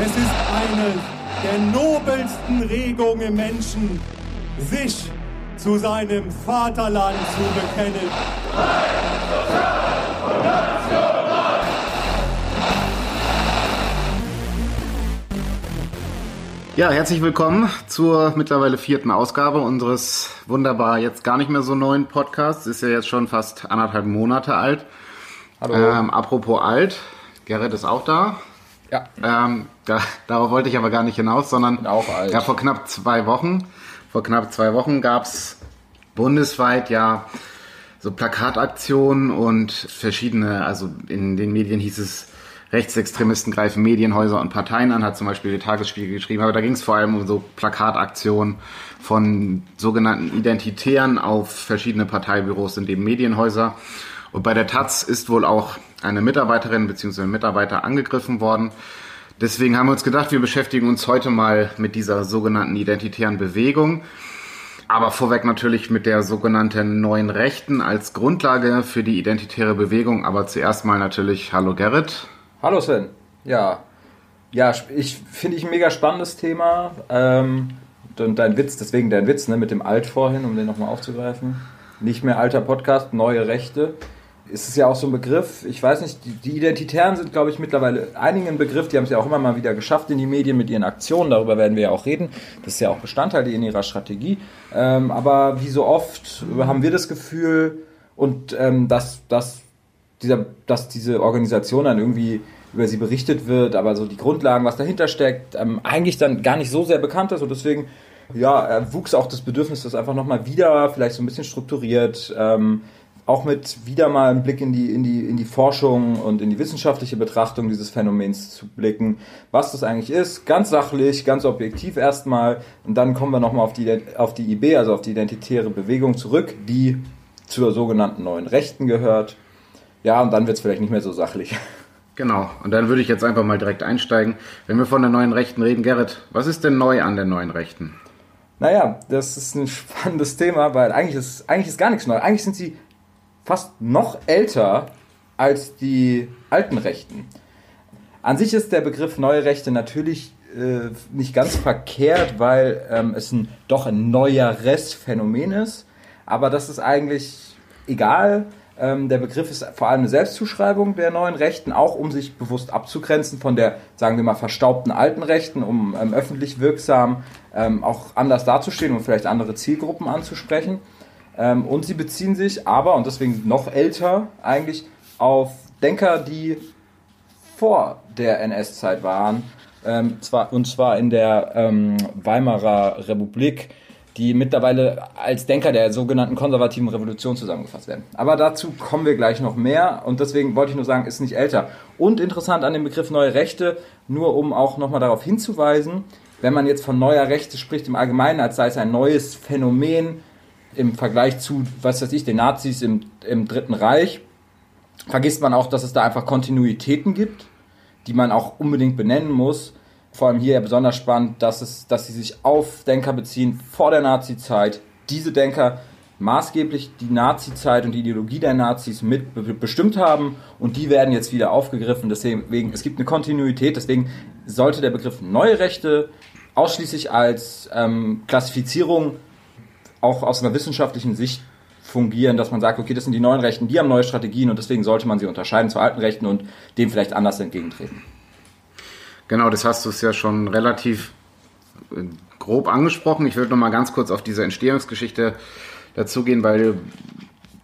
Es ist eine der nobelsten Regungen im Menschen, sich zu seinem Vaterland zu bekennen. Ja, herzlich willkommen zur mittlerweile vierten Ausgabe unseres wunderbar jetzt gar nicht mehr so neuen Podcasts. Ist ja jetzt schon fast anderthalb Monate alt. Hallo. Ähm, apropos alt, Gerrit ist auch da. Ja. Ähm, da, darauf wollte ich aber gar nicht hinaus, sondern ja vor knapp zwei Wochen, vor knapp zwei Wochen gab's bundesweit ja so Plakataktionen und verschiedene, also in den Medien hieß es, Rechtsextremisten greifen Medienhäuser und Parteien an, hat zum Beispiel die Tagesspiegel geschrieben, aber da ging es vor allem um so Plakataktionen von sogenannten Identitären auf verschiedene Parteibüros in den Medienhäuser. Und bei der Taz ist wohl auch eine Mitarbeiterin bzw. Mitarbeiter angegriffen worden. Deswegen haben wir uns gedacht, wir beschäftigen uns heute mal mit dieser sogenannten identitären Bewegung. Aber vorweg natürlich mit der sogenannten neuen Rechten als Grundlage für die identitäre Bewegung. Aber zuerst mal natürlich Hallo Gerrit. Hallo Sven. Ja. Ja, ich finde ich ein mega spannendes Thema. Ähm, und dein Witz, deswegen dein Witz, ne, mit dem Alt vorhin, um den nochmal aufzugreifen. Nicht mehr alter Podcast, neue Rechte. Ist es ja auch so ein Begriff, ich weiß nicht, die, die Identitären sind, glaube ich, mittlerweile einigen ein Begriff, die haben es ja auch immer mal wieder geschafft in die Medien mit ihren Aktionen, darüber werden wir ja auch reden. Das ist ja auch Bestandteil in ihrer Strategie. Ähm, aber wie so oft haben wir das Gefühl, und ähm, dass, dass dieser, dass diese Organisation dann irgendwie über sie berichtet wird, aber so die Grundlagen, was dahinter steckt, ähm, eigentlich dann gar nicht so sehr bekannt ist und deswegen ja, wuchs auch das Bedürfnis, das einfach nochmal wieder, vielleicht so ein bisschen strukturiert, ähm, auch mit wieder mal einem Blick in die, in, die, in die Forschung und in die wissenschaftliche Betrachtung dieses Phänomens zu blicken, was das eigentlich ist, ganz sachlich, ganz objektiv erstmal und dann kommen wir nochmal auf die, auf die IB, also auf die identitäre Bewegung zurück, die zur sogenannten neuen Rechten gehört. Ja, und dann wird es vielleicht nicht mehr so sachlich. Genau, und dann würde ich jetzt einfach mal direkt einsteigen. Wenn wir von der neuen Rechten reden, Gerrit, was ist denn neu an der neuen Rechten? Naja, das ist ein spannendes Thema, weil eigentlich ist, eigentlich ist gar nichts neu. Eigentlich sind sie fast noch älter als die alten Rechten. An sich ist der Begriff neue Rechte natürlich äh, nicht ganz verkehrt, weil ähm, es ein, doch ein neueres Phänomen ist. Aber das ist eigentlich egal. Ähm, der Begriff ist vor allem eine Selbstzuschreibung der neuen Rechten, auch um sich bewusst abzugrenzen von der, sagen wir mal, verstaubten alten Rechten, um ähm, öffentlich wirksam ähm, auch anders dazustehen und vielleicht andere Zielgruppen anzusprechen. Ähm, und sie beziehen sich aber, und deswegen noch älter eigentlich, auf Denker, die vor der NS-Zeit waren, ähm, zwar, und zwar in der ähm, Weimarer Republik, die mittlerweile als Denker der sogenannten konservativen Revolution zusammengefasst werden. Aber dazu kommen wir gleich noch mehr und deswegen wollte ich nur sagen, ist nicht älter. Und interessant an dem Begriff neue Rechte, nur um auch nochmal darauf hinzuweisen, wenn man jetzt von neuer Rechte spricht im Allgemeinen, als sei es ein neues Phänomen im Vergleich zu, was weiß ich, den Nazis im, im Dritten Reich, vergisst man auch, dass es da einfach Kontinuitäten gibt, die man auch unbedingt benennen muss vor allem hier ja besonders spannend, dass, es, dass sie sich auf Denker beziehen vor der Nazi-Zeit. Diese Denker maßgeblich die Nazi-Zeit und die Ideologie der Nazis mit bestimmt haben und die werden jetzt wieder aufgegriffen. Deswegen, es gibt eine Kontinuität, deswegen sollte der Begriff neue Rechte ausschließlich als ähm, Klassifizierung auch aus einer wissenschaftlichen Sicht fungieren, dass man sagt, okay, das sind die neuen Rechten, die haben neue Strategien und deswegen sollte man sie unterscheiden zu alten Rechten und dem vielleicht anders entgegentreten. Genau, das hast du es ja schon relativ äh, grob angesprochen. Ich würde noch mal ganz kurz auf diese Entstehungsgeschichte dazugehen, weil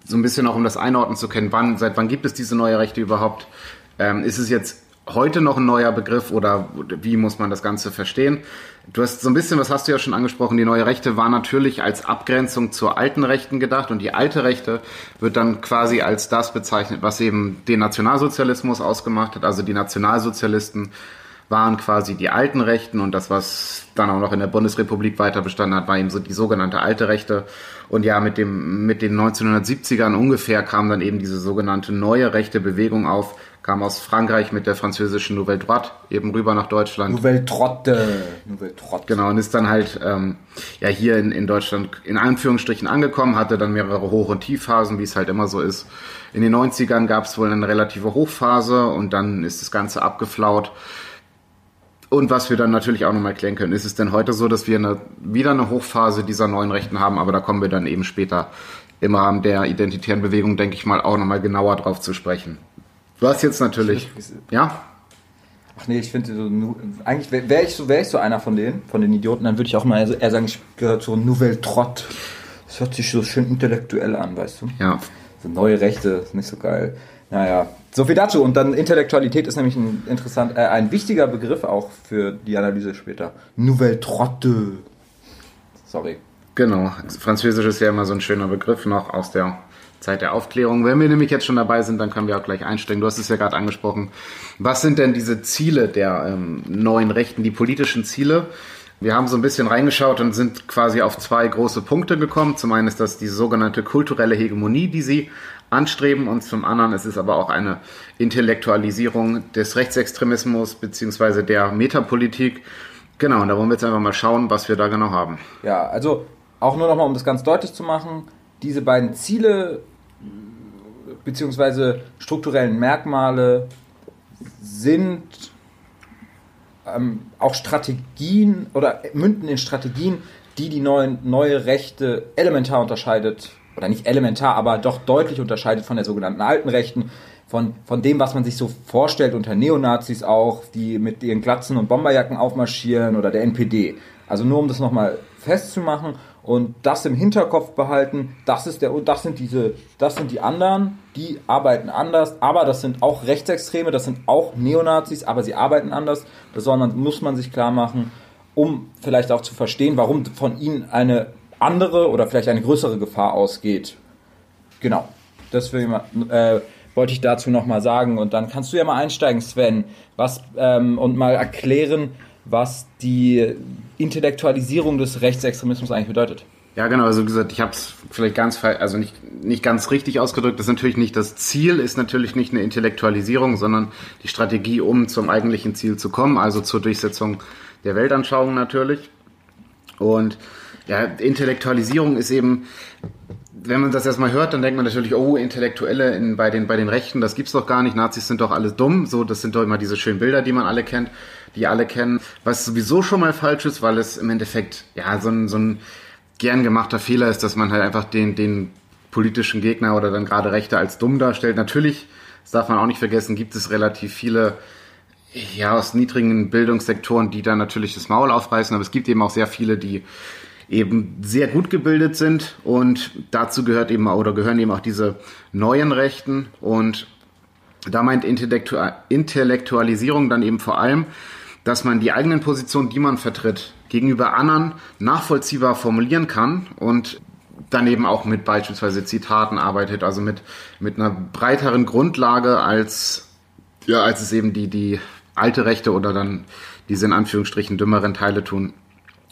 so ein bisschen auch um das einordnen zu können, wann, seit wann gibt es diese neue Rechte überhaupt? Ähm, ist es jetzt heute noch ein neuer Begriff oder wie muss man das Ganze verstehen? Du hast so ein bisschen, was hast du ja schon angesprochen, die neue Rechte war natürlich als Abgrenzung zur alten Rechten gedacht und die alte Rechte wird dann quasi als das bezeichnet, was eben den Nationalsozialismus ausgemacht hat, also die Nationalsozialisten waren quasi die alten Rechten und das, was dann auch noch in der Bundesrepublik weiter bestanden hat, war eben so die sogenannte alte Rechte. Und ja, mit dem, mit den 1970ern ungefähr kam dann eben diese sogenannte neue rechte Bewegung auf, kam aus Frankreich mit der französischen Nouvelle Droite eben rüber nach Deutschland. Nouvelle Droite. Nouvelle Droite. Genau, und ist dann halt ähm, ja hier in, in Deutschland in Anführungsstrichen angekommen, hatte dann mehrere Hoch- und Tiefphasen, wie es halt immer so ist. In den 90ern gab es wohl eine relative Hochphase und dann ist das Ganze abgeflaut. Und was wir dann natürlich auch nochmal erklären können, ist es denn heute so, dass wir eine, wieder eine Hochphase dieser neuen Rechten haben, aber da kommen wir dann eben später im Rahmen der identitären Bewegung, denke ich mal, auch nochmal genauer drauf zu sprechen. Du hast jetzt natürlich, ja? Ach nee, ich finde so, eigentlich wäre ich, so, wär ich so einer von denen, von den Idioten, dann würde ich auch mal eher sagen, ich gehöre zur Nouvelle Trott. Das hört sich so schön intellektuell an, weißt du? Ja. So neue Rechte, ist nicht so geil. Naja, so viel dazu. Und dann Intellektualität ist nämlich ein interessant, äh, ein wichtiger Begriff auch für die Analyse später. Nouvelle Trotte. Sorry. Genau. Französisch ist ja immer so ein schöner Begriff noch aus der Zeit der Aufklärung. Wenn wir nämlich jetzt schon dabei sind, dann können wir auch gleich einsteigen. Du hast es ja gerade angesprochen. Was sind denn diese Ziele der ähm, neuen Rechten, die politischen Ziele? Wir haben so ein bisschen reingeschaut und sind quasi auf zwei große Punkte gekommen. Zum einen ist das die sogenannte kulturelle Hegemonie, die sie anstreben und zum anderen ist es aber auch eine Intellektualisierung des Rechtsextremismus beziehungsweise der Metapolitik. Genau, und da wollen wir jetzt einfach mal schauen, was wir da genau haben. Ja, also auch nur nochmal, um das ganz deutlich zu machen, diese beiden Ziele beziehungsweise strukturellen Merkmale sind ähm, auch Strategien oder münden in Strategien, die die neuen, neue Rechte elementar unterscheidet, oder nicht elementar, aber doch deutlich unterscheidet von der sogenannten alten Rechten, von, von dem, was man sich so vorstellt unter Neonazis auch, die mit ihren Glatzen und Bomberjacken aufmarschieren oder der NPD. Also nur um das nochmal festzumachen und das im Hinterkopf behalten, das ist der das sind diese das sind die anderen, die arbeiten anders, aber das sind auch Rechtsextreme, das sind auch Neonazis, aber sie arbeiten anders. Das muss man sich klar machen, um vielleicht auch zu verstehen, warum von ihnen eine andere oder vielleicht eine größere Gefahr ausgeht. Genau. Das will ich mal, äh, wollte ich dazu nochmal sagen. Und dann kannst du ja mal einsteigen, Sven, was, ähm, und mal erklären, was die Intellektualisierung des Rechtsextremismus eigentlich bedeutet. Ja, genau. Also wie gesagt, ich habe es vielleicht ganz, also nicht, nicht ganz richtig ausgedrückt. Das ist natürlich nicht das Ziel, ist natürlich nicht eine Intellektualisierung, sondern die Strategie, um zum eigentlichen Ziel zu kommen, also zur Durchsetzung der Weltanschauung natürlich. Und ja, Intellektualisierung ist eben, wenn man das erstmal hört, dann denkt man natürlich, oh, Intellektuelle in, bei, den, bei den Rechten, das gibt's doch gar nicht, Nazis sind doch alles dumm, so, das sind doch immer diese schönen Bilder, die man alle kennt, die alle kennen, was sowieso schon mal falsch ist, weil es im Endeffekt, ja, so ein, so ein gern gemachter Fehler ist, dass man halt einfach den, den politischen Gegner oder dann gerade Rechte als dumm darstellt. Natürlich, das darf man auch nicht vergessen, gibt es relativ viele ja, aus niedrigen Bildungssektoren, die da natürlich das Maul aufreißen, aber es gibt eben auch sehr viele, die eben sehr gut gebildet sind und dazu gehört eben oder gehören eben auch diese neuen Rechten und da meint Intellektu Intellektualisierung dann eben vor allem, dass man die eigenen Positionen, die man vertritt, gegenüber anderen nachvollziehbar formulieren kann und dann eben auch mit beispielsweise Zitaten arbeitet, also mit, mit einer breiteren Grundlage als, ja, als es eben die, die alte Rechte oder dann diese in Anführungsstrichen dümmeren Teile tun.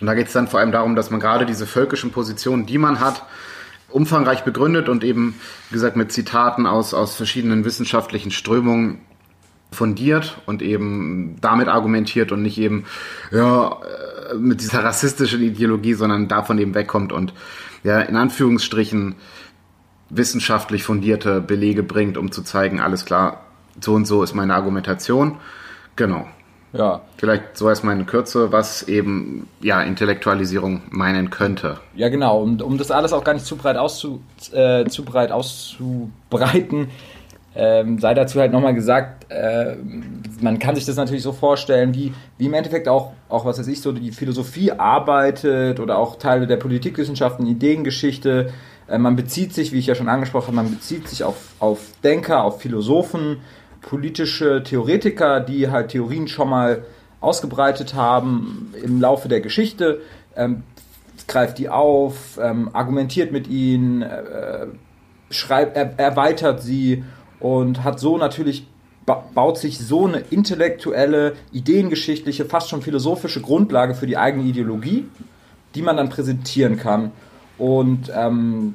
Und da geht es dann vor allem darum, dass man gerade diese völkischen Positionen, die man hat, umfangreich begründet und eben, wie gesagt, mit Zitaten aus, aus verschiedenen wissenschaftlichen Strömungen fundiert und eben damit argumentiert und nicht eben ja, äh, mit dieser rassistischen Ideologie, sondern davon eben wegkommt und ja, in Anführungsstrichen wissenschaftlich fundierte Belege bringt, um zu zeigen, alles klar, so und so ist meine Argumentation. Genau. Ja. Vielleicht so erstmal in Kürze, was eben ja Intellektualisierung meinen könnte. Ja, genau. Um, um das alles auch gar nicht zu breit, auszu, äh, zu breit auszubreiten, ähm, sei dazu halt nochmal gesagt, äh, man kann sich das natürlich so vorstellen, wie, wie im Endeffekt auch, auch, was weiß ich, so die Philosophie arbeitet oder auch Teile der Politikwissenschaften, Ideengeschichte. Äh, man bezieht sich, wie ich ja schon angesprochen habe, man bezieht sich auf, auf Denker, auf Philosophen, politische Theoretiker, die halt Theorien schon mal ausgebreitet haben im Laufe der Geschichte, ähm, greift die auf, ähm, argumentiert mit ihnen, äh, schreibt, er, erweitert sie und hat so natürlich ba baut sich so eine intellektuelle, ideengeschichtliche, fast schon philosophische Grundlage für die eigene Ideologie, die man dann präsentieren kann. Und ähm,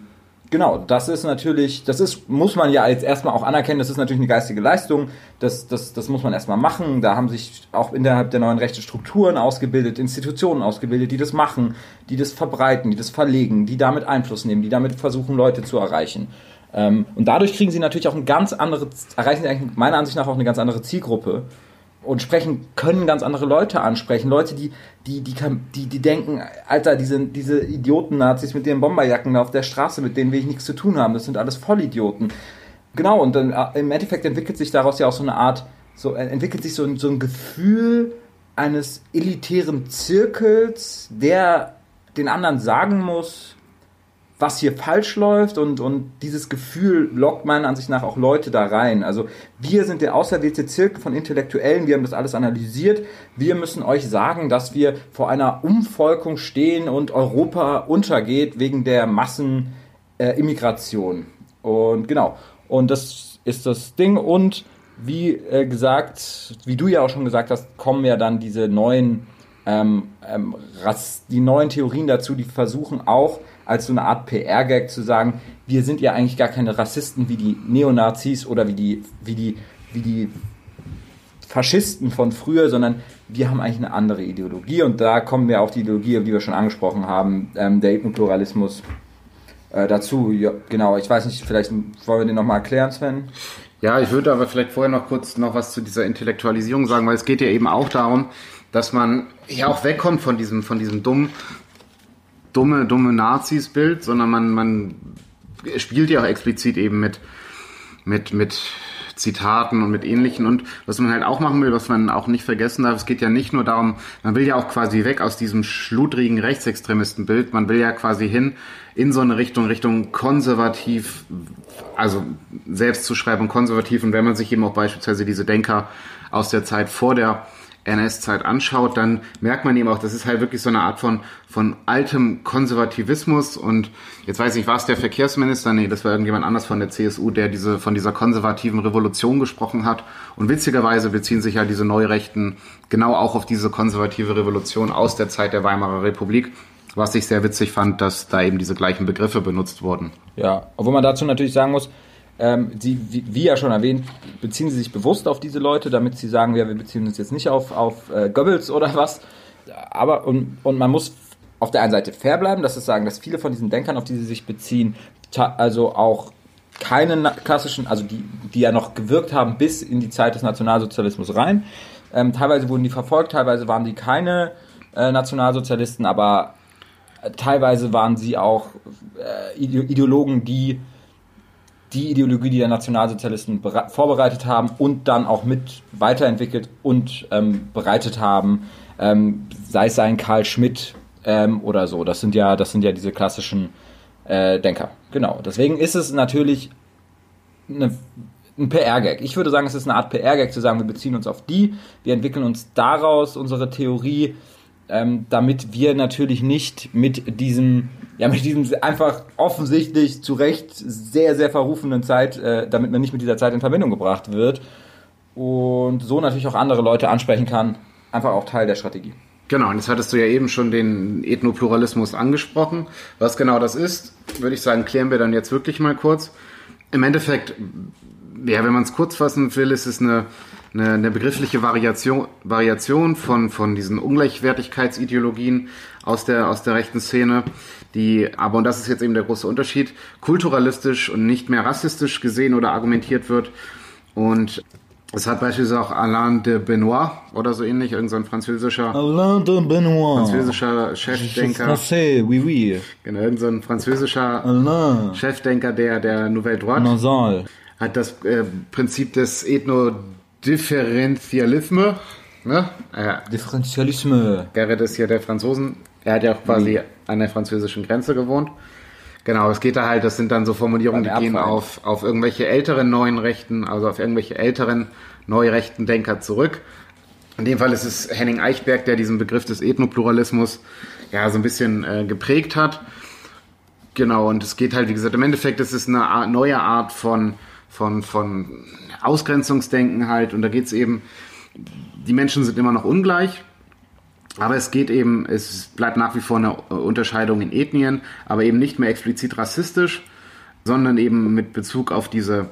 Genau, das ist natürlich, das ist, muss man ja jetzt erstmal auch anerkennen, das ist natürlich eine geistige Leistung, das, das, das muss man erstmal machen. Da haben sich auch innerhalb der neuen Rechte Strukturen ausgebildet, Institutionen ausgebildet, die das machen, die das verbreiten, die das verlegen, die damit Einfluss nehmen, die damit versuchen, Leute zu erreichen. Ähm, und dadurch kriegen sie natürlich auch ein ganz anderes, erreichen sie eigentlich meiner Ansicht nach auch eine ganz andere Zielgruppe. Und sprechen, können ganz andere Leute ansprechen. Leute, die, die, die, die, die denken, Alter, diese, diese Idioten-Nazis mit ihren Bomberjacken auf der Straße, mit denen will ich nichts zu tun haben. Das sind alles Vollidioten. Genau, und dann äh, im Endeffekt entwickelt sich daraus ja auch so eine Art, so äh, entwickelt sich so, so ein Gefühl eines elitären Zirkels, der den anderen sagen muss, was hier falsch läuft und, und dieses Gefühl lockt meiner Ansicht nach auch Leute da rein. Also wir sind der auserwählte Zirkel von Intellektuellen, wir haben das alles analysiert. Wir müssen euch sagen, dass wir vor einer Umvolkung stehen und Europa untergeht wegen der Massenimmigration. Äh, und genau, und das ist das Ding und wie äh, gesagt, wie du ja auch schon gesagt hast, kommen ja dann diese neuen, ähm, ähm, die neuen Theorien dazu, die versuchen auch als so eine Art PR-Gag zu sagen, wir sind ja eigentlich gar keine Rassisten wie die Neonazis oder wie die, wie die, wie die Faschisten von früher, sondern wir haben eigentlich eine andere Ideologie und da kommen wir auf die Ideologie, die wir schon angesprochen haben, ähm, der Ethnopluralismus äh, dazu. Ja, genau, ich weiß nicht, vielleicht wollen wir den nochmal erklären, Sven? Ja, ich würde aber vielleicht vorher noch kurz noch was zu dieser Intellektualisierung sagen, weil es geht ja eben auch darum, dass man ja auch wegkommt von diesem, von diesem dummen dumme, dumme Nazis-Bild, sondern man, man spielt ja auch explizit eben mit, mit, mit Zitaten und mit ähnlichen. Und was man halt auch machen will, was man auch nicht vergessen darf, es geht ja nicht nur darum, man will ja auch quasi weg aus diesem schludrigen Rechtsextremistenbild, man will ja quasi hin in so eine Richtung, Richtung konservativ, also Selbstzuschreibung konservativ. Und wenn man sich eben auch beispielsweise diese Denker aus der Zeit vor der NS-Zeit anschaut, dann merkt man eben auch, das ist halt wirklich so eine Art von, von altem Konservativismus und jetzt weiß ich, war es der Verkehrsminister? Nee, das war irgendjemand anders von der CSU, der diese, von dieser konservativen Revolution gesprochen hat und witzigerweise beziehen sich ja diese Neurechten genau auch auf diese konservative Revolution aus der Zeit der Weimarer Republik was ich sehr witzig fand, dass da eben diese gleichen Begriffe benutzt wurden. Ja, obwohl man dazu natürlich sagen muss, ähm, sie, wie, wie, ja schon erwähnt, beziehen sie sich bewusst auf diese Leute, damit sie sagen, ja, wir beziehen uns jetzt nicht auf, auf äh, Goebbels oder was. Aber, und, und man muss auf der einen Seite fair bleiben, das ist sagen, dass viele von diesen Denkern, auf die sie sich beziehen, also auch keine klassischen, also die, die ja noch gewirkt haben bis in die Zeit des Nationalsozialismus rein. Ähm, teilweise wurden die verfolgt, teilweise waren die keine äh, Nationalsozialisten, aber äh, teilweise waren sie auch äh, Ideologen, die die Ideologie, die der Nationalsozialisten vorbereitet haben und dann auch mit weiterentwickelt und ähm, bereitet haben, ähm, sei es ein Karl Schmidt ähm, oder so. Das sind ja, das sind ja diese klassischen äh, Denker. Genau. Deswegen ist es natürlich eine, ein PR-Gag. Ich würde sagen, es ist eine Art PR-Gag zu sagen, wir beziehen uns auf die, wir entwickeln uns daraus unsere Theorie, ähm, damit wir natürlich nicht mit diesem ja, mit diesem einfach offensichtlich zu Recht sehr, sehr verrufenen Zeit, äh, damit man nicht mit dieser Zeit in Verbindung gebracht wird und so natürlich auch andere Leute ansprechen kann, einfach auch Teil der Strategie. Genau, und jetzt hattest du ja eben schon den Ethnopluralismus angesprochen. Was genau das ist, würde ich sagen, klären wir dann jetzt wirklich mal kurz. Im Endeffekt, ja, wenn man es kurz fassen will, ist es eine, eine, eine begriffliche Variation, Variation von, von diesen Ungleichwertigkeitsideologien aus der, aus der rechten Szene die aber, und das ist jetzt eben der große Unterschied, kulturalistisch und nicht mehr rassistisch gesehen oder argumentiert wird. Und es hat beispielsweise auch Alain de Benoit oder so ähnlich, irgendein so französischer Alain de Benoit. französischer Chefdenker. Français, oui, oui. Genau, irgendein so französischer Alain. Chefdenker der, der Nouvelle Droite. Nasal. Hat das äh, Prinzip des Ethnodifferentialisme. Ne? Äh, Differentialisme. Gerrit ist hier der Franzosen er hat ja auch quasi mhm. an der französischen Grenze gewohnt. Genau, es geht da halt, das sind dann so Formulierungen, die gehen auf, auf irgendwelche älteren neuen Rechten, also auf irgendwelche älteren neurechten Denker zurück. In dem Fall ist es Henning Eichberg, der diesen Begriff des Ethnopluralismus ja so ein bisschen äh, geprägt hat. Genau, und es geht halt, wie gesagt, im Endeffekt ist es eine neue Art von, von, von Ausgrenzungsdenken halt. Und da geht es eben, die Menschen sind immer noch ungleich. Aber es geht eben, es bleibt nach wie vor eine Unterscheidung in Ethnien, aber eben nicht mehr explizit rassistisch, sondern eben mit Bezug auf diese,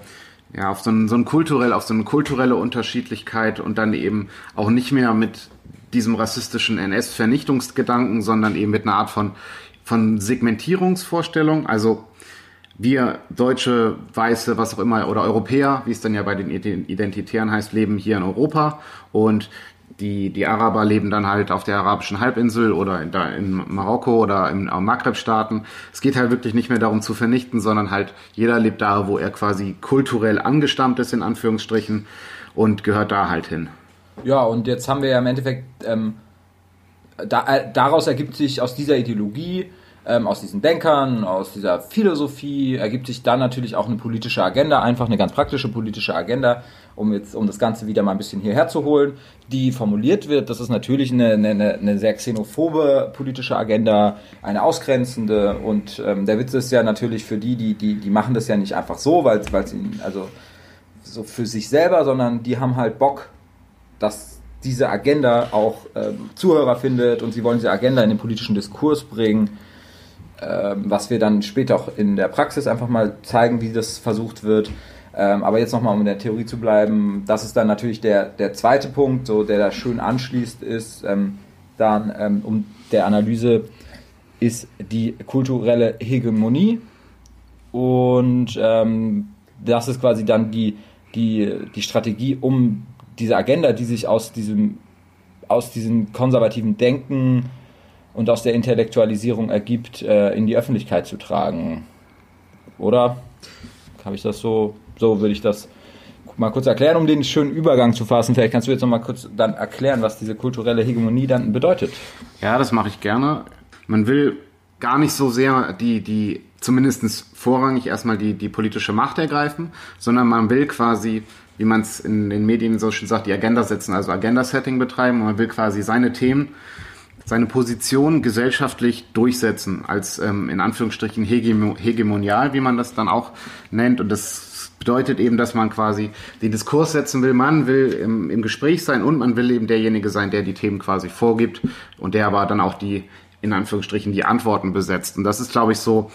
ja, auf so, ein, so ein kulturell, auf so eine kulturelle Unterschiedlichkeit und dann eben auch nicht mehr mit diesem rassistischen NS-Vernichtungsgedanken, sondern eben mit einer Art von, von Segmentierungsvorstellung. Also wir Deutsche, Weiße, was auch immer, oder Europäer, wie es dann ja bei den Identitären heißt, leben hier in Europa und die, die Araber leben dann halt auf der arabischen Halbinsel oder in, da in Marokko oder in Maghreb-Staaten. Es geht halt wirklich nicht mehr darum zu vernichten, sondern halt jeder lebt da, wo er quasi kulturell angestammt ist, in Anführungsstrichen, und gehört da halt hin. Ja, und jetzt haben wir ja im Endeffekt, ähm, da, äh, daraus ergibt sich aus dieser Ideologie ähm, aus diesen Denkern, aus dieser Philosophie ergibt sich dann natürlich auch eine politische Agenda, einfach eine ganz praktische politische Agenda, um jetzt, um das Ganze wieder mal ein bisschen hierher zu holen, die formuliert wird. Das ist natürlich eine, eine, eine sehr xenophobe politische Agenda, eine ausgrenzende und ähm, der Witz ist ja natürlich für die, die, die, die machen das ja nicht einfach so, weil es ihnen, also so für sich selber, sondern die haben halt Bock, dass diese Agenda auch ähm, Zuhörer findet und sie wollen diese Agenda in den politischen Diskurs bringen was wir dann später auch in der Praxis einfach mal zeigen, wie das versucht wird. Ähm, aber jetzt nochmal, um in der Theorie zu bleiben, das ist dann natürlich der, der zweite Punkt, so, der da schön anschließt, ist ähm, dann ähm, um der Analyse ist die kulturelle Hegemonie. Und ähm, das ist quasi dann die, die, die Strategie, um diese Agenda, die sich aus diesem, aus diesem konservativen Denken und aus der Intellektualisierung ergibt, äh, in die Öffentlichkeit zu tragen. Oder? Habe ich das so? So würde ich das mal kurz erklären, um den schönen Übergang zu fassen. Vielleicht kannst du jetzt noch mal kurz dann erklären, was diese kulturelle Hegemonie dann bedeutet. Ja, das mache ich gerne. Man will gar nicht so sehr die, die zumindest vorrangig erstmal die, die politische Macht ergreifen, sondern man will quasi, wie man es in den Medien so schön sagt, die Agenda setzen, also Agenda-Setting betreiben und man will quasi seine Themen seine Position gesellschaftlich durchsetzen, als ähm, in Anführungsstrichen hegemonial, wie man das dann auch nennt. Und das bedeutet eben, dass man quasi den Diskurs setzen will. Man will im, im Gespräch sein und man will eben derjenige sein, der die Themen quasi vorgibt und der aber dann auch die, in Anführungsstrichen, die Antworten besetzt. Und das ist, glaube ich, so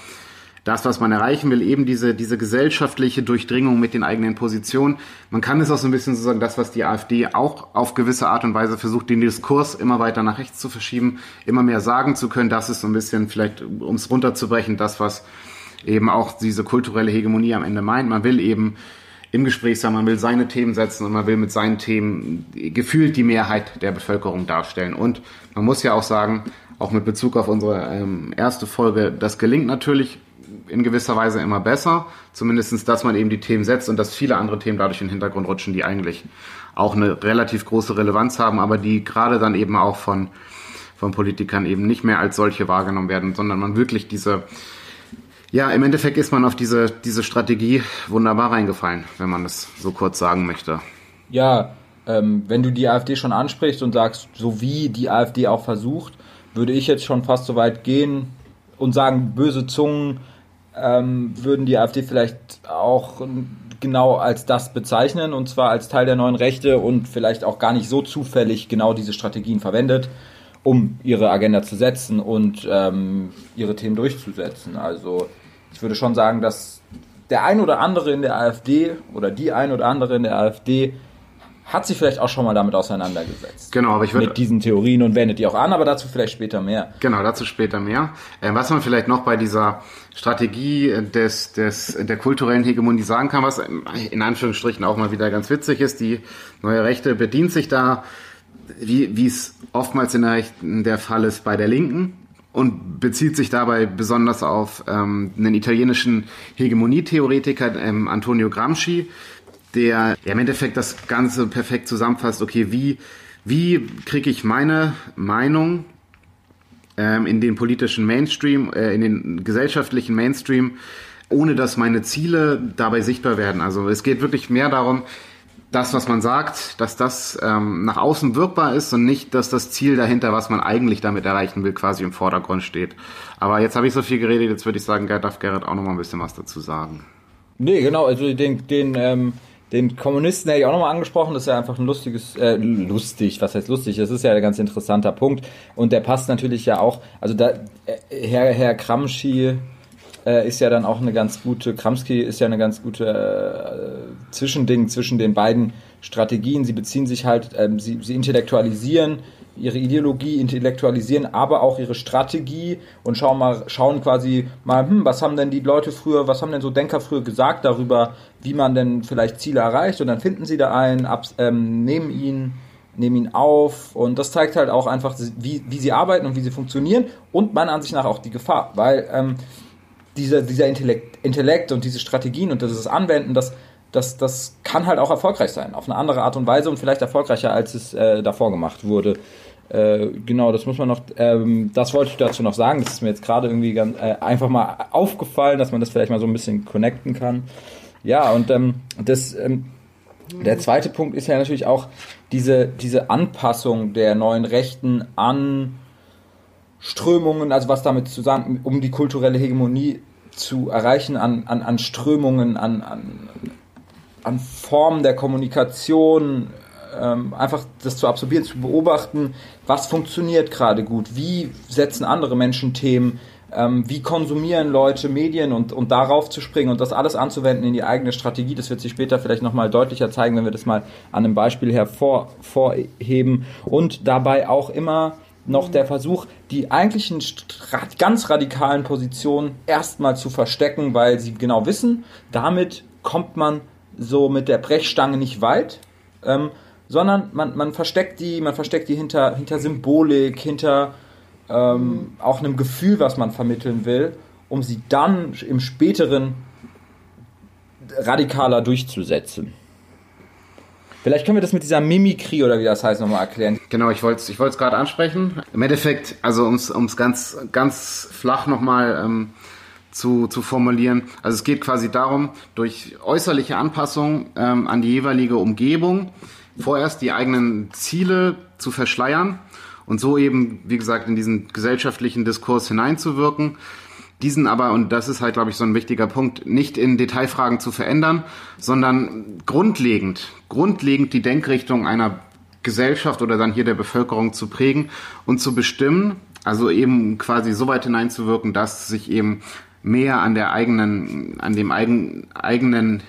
das, was man erreichen will, eben diese, diese gesellschaftliche Durchdringung mit den eigenen Positionen. Man kann es auch so ein bisschen so sagen, das, was die AfD auch auf gewisse Art und Weise versucht, den Diskurs immer weiter nach rechts zu verschieben, immer mehr sagen zu können, das ist so ein bisschen vielleicht, um es runterzubrechen, das, was eben auch diese kulturelle Hegemonie am Ende meint. Man will eben im Gespräch sein, man will seine Themen setzen und man will mit seinen Themen gefühlt die Mehrheit der Bevölkerung darstellen. Und man muss ja auch sagen, auch mit Bezug auf unsere ähm, erste Folge, das gelingt natürlich in gewisser Weise immer besser. Zumindestens, dass man eben die Themen setzt und dass viele andere Themen dadurch in den Hintergrund rutschen, die eigentlich auch eine relativ große Relevanz haben, aber die gerade dann eben auch von, von Politikern eben nicht mehr als solche wahrgenommen werden, sondern man wirklich diese, ja, im Endeffekt ist man auf diese, diese Strategie wunderbar reingefallen, wenn man es so kurz sagen möchte. Ja, ähm, wenn du die AfD schon ansprichst und sagst, so wie die AfD auch versucht, würde ich jetzt schon fast so weit gehen und sagen, böse Zungen ähm, würden die AfD vielleicht auch genau als das bezeichnen und zwar als Teil der neuen Rechte und vielleicht auch gar nicht so zufällig genau diese Strategien verwendet, um ihre Agenda zu setzen und ähm, ihre Themen durchzusetzen. Also ich würde schon sagen, dass der ein oder andere in der AfD oder die ein oder andere in der AfD hat sich vielleicht auch schon mal damit auseinandergesetzt. Genau, aber ich würde. Mit diesen Theorien und wendet die auch an, aber dazu vielleicht später mehr. Genau, dazu später mehr. Äh, was man vielleicht noch bei dieser Strategie des, des, der kulturellen Hegemonie sagen kann, was in Anführungsstrichen auch mal wieder ganz witzig ist, die neue Rechte bedient sich da, wie, wie es oftmals in der Rechten der Fall ist bei der Linken, und bezieht sich dabei besonders auf ähm, einen italienischen Hegemonietheoretiker, ähm, Antonio Gramsci, der im Endeffekt das Ganze perfekt zusammenfasst, okay, wie, wie kriege ich meine Meinung ähm, in den politischen Mainstream, äh, in den gesellschaftlichen Mainstream, ohne dass meine Ziele dabei sichtbar werden. Also es geht wirklich mehr darum, das, was man sagt, dass das ähm, nach außen wirkbar ist und nicht, dass das Ziel dahinter, was man eigentlich damit erreichen will, quasi im Vordergrund steht. Aber jetzt habe ich so viel geredet, jetzt würde ich sagen, darf Gerrit auch noch mal ein bisschen was dazu sagen. Nee, genau, also den, den ähm, den Kommunisten hätte ich auch nochmal angesprochen, das ist ja einfach ein lustiges, äh, lustig, was heißt lustig, das ist ja ein ganz interessanter Punkt. Und der passt natürlich ja auch, also da, äh, Herr, Herr Gramsci äh, ist ja dann auch eine ganz gute, Kramski ist ja eine ganz gute äh, Zwischending zwischen den beiden Strategien. Sie beziehen sich halt, ähm, sie, sie intellektualisieren ihre Ideologie intellektualisieren, aber auch ihre Strategie und schauen mal, schauen quasi mal, hm, was haben denn die Leute früher, was haben denn so Denker früher gesagt darüber, wie man denn vielleicht Ziele erreicht? Und dann finden sie da einen, ab, ähm, nehmen ihn, nehmen ihn auf. Und das zeigt halt auch einfach, wie, wie sie arbeiten und wie sie funktionieren und meiner Ansicht nach auch die Gefahr, weil ähm, dieser, dieser Intellekt, Intellekt und diese Strategien und dieses Anwenden, das das, das kann halt auch erfolgreich sein, auf eine andere Art und Weise und vielleicht erfolgreicher, als es äh, davor gemacht wurde. Äh, genau, das muss man noch, ähm, das wollte ich dazu noch sagen. Das ist mir jetzt gerade irgendwie ganz, äh, einfach mal aufgefallen, dass man das vielleicht mal so ein bisschen connecten kann. Ja, und ähm, das, ähm, der zweite Punkt ist ja natürlich auch diese, diese Anpassung der neuen Rechten an Strömungen, also was damit zusammen, um die kulturelle Hegemonie zu erreichen, an, an, an Strömungen, an, an an Formen der Kommunikation, ähm, einfach das zu absorbieren, zu beobachten, was funktioniert gerade gut, wie setzen andere Menschen Themen, ähm, wie konsumieren Leute Medien und, und darauf zu springen und das alles anzuwenden in die eigene Strategie, das wird sich später vielleicht nochmal deutlicher zeigen, wenn wir das mal an einem Beispiel hervorheben und dabei auch immer noch der Versuch, die eigentlichen ganz radikalen Positionen erstmal zu verstecken, weil sie genau wissen, damit kommt man so mit der Brechstange nicht weit, ähm, sondern man, man versteckt die, man versteckt die hinter, hinter Symbolik, hinter ähm, auch einem Gefühl, was man vermitteln will, um sie dann im späteren radikaler durchzusetzen. Vielleicht können wir das mit dieser Mimikrie oder wie das heißt nochmal erklären. Genau, ich wollte es ich gerade ansprechen. Im Endeffekt, also um es ganz, ganz flach nochmal ähm, zu, zu formulieren. Also es geht quasi darum, durch äußerliche Anpassung ähm, an die jeweilige Umgebung vorerst die eigenen Ziele zu verschleiern und so eben, wie gesagt, in diesen gesellschaftlichen Diskurs hineinzuwirken. Diesen aber, und das ist halt, glaube ich, so ein wichtiger Punkt, nicht in Detailfragen zu verändern, sondern grundlegend, grundlegend die Denkrichtung einer Gesellschaft oder dann hier der Bevölkerung zu prägen und zu bestimmen, also eben quasi so weit hineinzuwirken, dass sich eben mehr an der eigenen, an dem eigen, eigenen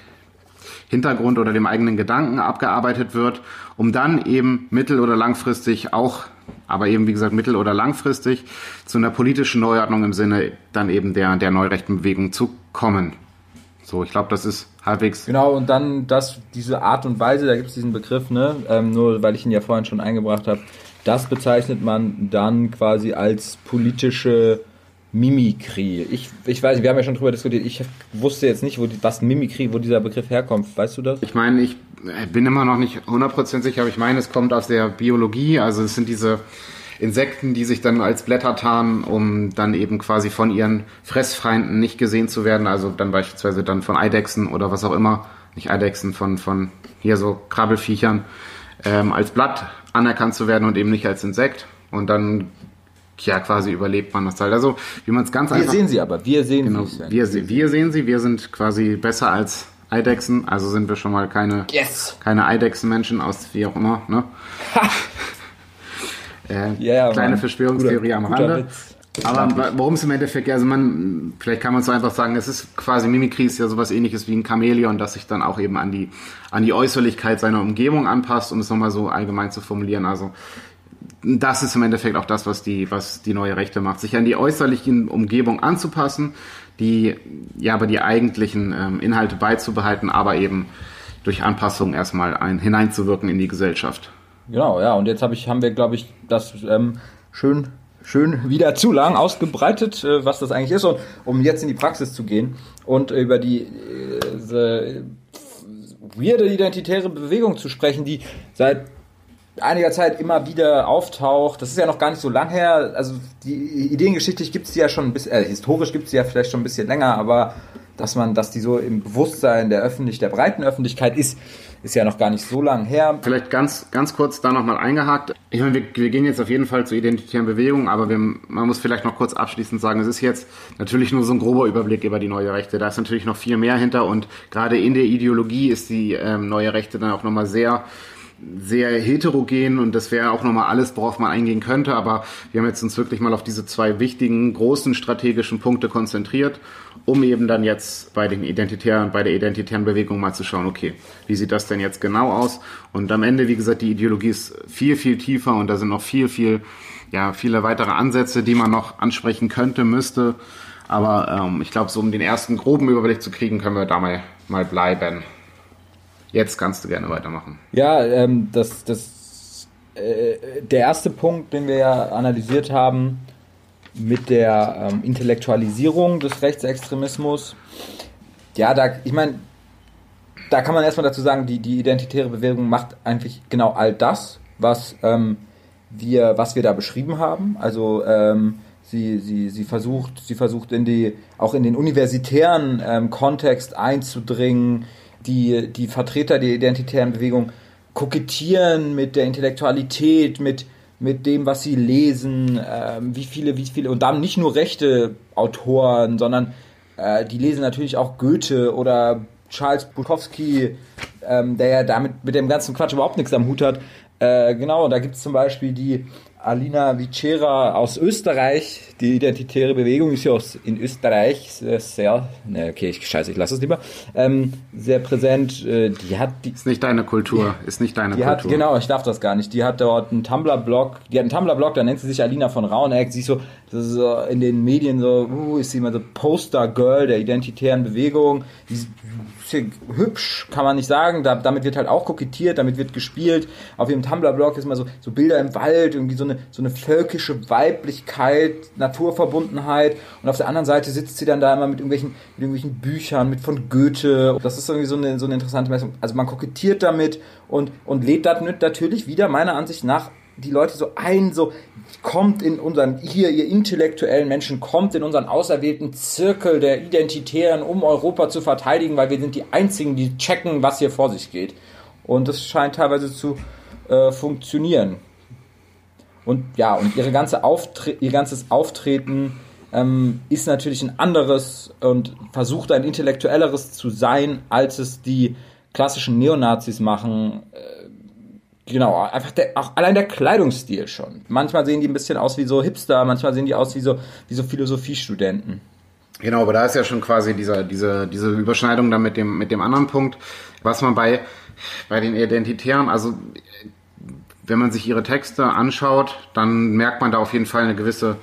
Hintergrund oder dem eigenen Gedanken abgearbeitet wird, um dann eben mittel- oder langfristig auch, aber eben wie gesagt mittel- oder langfristig zu einer politischen Neuordnung im Sinne dann eben der, der neurechten Bewegung zu kommen. So, ich glaube, das ist halbwegs. Genau, und dann das, diese Art und Weise, da gibt es diesen Begriff, ne, ähm, nur weil ich ihn ja vorhin schon eingebracht habe, das bezeichnet man dann quasi als politische Mimikry. Ich, ich weiß, wir haben ja schon drüber diskutiert. Ich wusste jetzt nicht, wo die, was Mimikry, wo dieser Begriff herkommt. Weißt du das? Ich meine, ich bin immer noch nicht 100% sicher, aber ich meine, es kommt aus der Biologie. Also es sind diese Insekten, die sich dann als Blätter tarnen, um dann eben quasi von ihren Fressfeinden nicht gesehen zu werden. Also dann beispielsweise dann von Eidechsen oder was auch immer. Nicht Eidechsen, von, von hier so Krabbelfiechern ähm, als Blatt anerkannt zu werden und eben nicht als Insekt. Und dann ja, quasi überlebt man das halt. Also, wie man es ganz wir einfach. Wir sehen sie aber, wir sehen genau, sie. Wir, wir sehen sie, wir sind quasi besser als Eidechsen, also sind wir schon mal keine, yes. keine Eidechsenmenschen aus wie auch immer, ne? äh, yeah, kleine Mann. Verschwörungstheorie guter, am Rande. Aber worum es im Endeffekt, also man, vielleicht kann man so einfach sagen, es ist quasi Mimikry ist ja sowas ähnliches wie ein Chamäleon, das sich dann auch eben an die, an die Äußerlichkeit seiner Umgebung anpasst, um es nochmal so allgemein zu formulieren. Also das ist im Endeffekt auch das, was die, was die neue Rechte macht, sich an die äußerlichen Umgebung anzupassen, die, ja, aber die eigentlichen ähm, Inhalte beizubehalten, aber eben durch Anpassung erstmal ein, hineinzuwirken in die Gesellschaft. Genau, ja, und jetzt hab ich, haben wir, glaube ich, das ähm, schön, schön wieder zu lang ausgebreitet, äh, was das eigentlich ist, und um jetzt in die Praxis zu gehen und über die äh, weirde identitäre Bewegung zu sprechen, die seit einiger Zeit immer wieder auftaucht. Das ist ja noch gar nicht so lang her. Also die Ideengeschichtlich gibt es ja schon ein bisschen, äh, historisch gibt es ja vielleicht schon ein bisschen länger, aber dass man, dass die so im Bewusstsein der Öffentlich der breiten Öffentlichkeit ist, ist ja noch gar nicht so lang her. Vielleicht ganz, ganz kurz da nochmal eingehakt. Ich meine, wir, wir, gehen jetzt auf jeden Fall zur identitären Bewegung, aber wir, man muss vielleicht noch kurz abschließend sagen, es ist jetzt natürlich nur so ein grober Überblick über die neue Rechte. Da ist natürlich noch viel mehr hinter und gerade in der Ideologie ist die ähm, neue Rechte dann auch nochmal sehr sehr heterogen und das wäre auch nochmal alles, worauf man eingehen könnte. Aber wir haben jetzt uns wirklich mal auf diese zwei wichtigen, großen strategischen Punkte konzentriert, um eben dann jetzt bei den identitären, bei der identitären Bewegung mal zu schauen, okay, wie sieht das denn jetzt genau aus? Und am Ende, wie gesagt, die Ideologie ist viel, viel tiefer und da sind noch viel, viel, ja, viele weitere Ansätze, die man noch ansprechen könnte, müsste. Aber ähm, ich glaube, so um den ersten groben Überblick zu kriegen, können wir da mal, mal bleiben. Jetzt kannst du gerne weitermachen. Ja, ähm, das, das, äh, der erste Punkt, den wir ja analysiert haben, mit der ähm, Intellektualisierung des Rechtsextremismus. Ja, da, ich meine, da kann man erstmal dazu sagen, die, die identitäre Bewegung macht eigentlich genau all das, was ähm, wir, was wir da beschrieben haben. Also ähm, sie, sie, sie versucht, sie versucht in die, auch in den universitären ähm, Kontext einzudringen, die, die Vertreter der identitären Bewegung kokettieren mit der Intellektualität, mit, mit dem, was sie lesen, äh, wie viele, wie viele, und dann nicht nur rechte Autoren, sondern äh, die lesen natürlich auch Goethe oder Charles Bukowski, ähm, der ja damit mit dem ganzen Quatsch überhaupt nichts am Hut hat. Äh, genau, da gibt es zum Beispiel die Alina Vicera aus Österreich. Die identitäre Bewegung ist ja aus, in Österreich sehr, ne, okay, ich, scheiße, ich lasse es lieber, ähm, sehr präsent. Äh, die hat die, ist nicht deine Kultur, die, ist nicht deine Kultur. Hat, genau, ich darf das gar nicht. Die hat dort einen Tumblr-Blog, die hat einen Tumblr-Blog, da nennt sie sich Alina von Rauneck. Sie ist so, das ist so in den Medien so, uh, ist sie immer so Poster-Girl der identitären Bewegung. Die hübsch, kann man nicht sagen. Da, damit wird halt auch kokettiert, damit wird gespielt. Auf ihrem Tumblr-Blog ist immer so, so Bilder im Wald, irgendwie so eine, so eine völkische Weiblichkeit, Naturverbundenheit. Und auf der anderen Seite sitzt sie dann da immer mit irgendwelchen, mit irgendwelchen Büchern, mit von Goethe. Das ist irgendwie so eine, so eine interessante Messung. Also man kokettiert damit und, und lädt damit natürlich wieder meiner Ansicht nach die Leute so ein, so kommt in unseren, hier, ihr intellektuellen Menschen, kommt in unseren auserwählten Zirkel der Identitären, um Europa zu verteidigen, weil wir sind die Einzigen, die checken, was hier vor sich geht. Und das scheint teilweise zu äh, funktionieren. Und ja, und ihre ganze ihr ganzes Auftreten ähm, ist natürlich ein anderes und versucht ein intellektuelleres zu sein, als es die klassischen Neonazis machen. Äh, genau, einfach der, auch allein der Kleidungsstil schon. Manchmal sehen die ein bisschen aus wie so Hipster, manchmal sehen die aus wie so, wie so Philosophiestudenten. Genau, aber da ist ja schon quasi dieser, diese, diese Überschneidung dann mit dem, mit dem anderen Punkt, was man bei, bei den Identitären, also wenn man sich ihre Texte anschaut, dann merkt man da auf jeden Fall eine gewisse,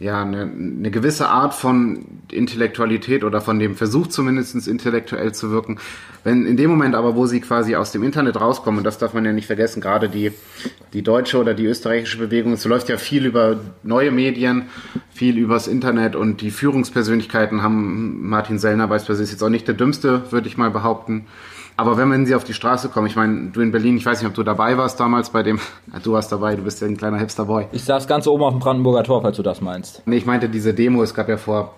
ja, eine, eine gewisse Art von Intellektualität oder von dem Versuch zumindest intellektuell zu wirken. Wenn in dem Moment aber, wo sie quasi aus dem Internet rauskommen, und das darf man ja nicht vergessen, gerade die, die deutsche oder die österreichische Bewegung, es läuft ja viel über neue Medien, viel übers Internet und die Führungspersönlichkeiten haben, Martin Sellner beispielsweise ist jetzt auch nicht der dümmste, würde ich mal behaupten, aber wenn, wenn sie auf die Straße kommen, ich meine, du in Berlin, ich weiß nicht, ob du dabei warst damals bei dem, du warst dabei, du bist ja ein kleiner Hipster-Boy. Ich saß ganz oben auf dem Brandenburger Tor, falls du das meinst. Nee, ich meinte diese Demo, es gab ja vor,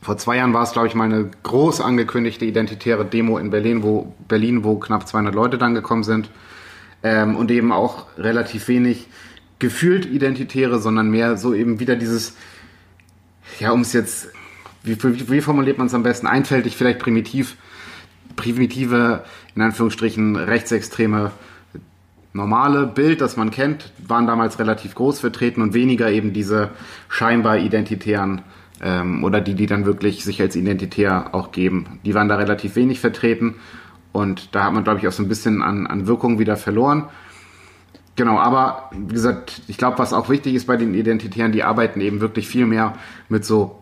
vor zwei Jahren war es, glaube ich, mal eine groß angekündigte identitäre Demo in Berlin, wo, Berlin, wo knapp 200 Leute dann gekommen sind. Ähm, und eben auch relativ wenig gefühlt Identitäre, sondern mehr so eben wieder dieses, ja, um es jetzt, wie, wie, wie formuliert man es am besten, einfältig, vielleicht primitiv, primitive, in Anführungsstrichen rechtsextreme normale Bild, das man kennt, waren damals relativ groß vertreten und weniger eben diese scheinbar identitären ähm, oder die, die dann wirklich sich als identitär auch geben. Die waren da relativ wenig vertreten und da hat man, glaube ich, auch so ein bisschen an, an Wirkung wieder verloren. Genau, aber wie gesagt, ich glaube, was auch wichtig ist bei den Identitären, die arbeiten eben wirklich viel mehr mit so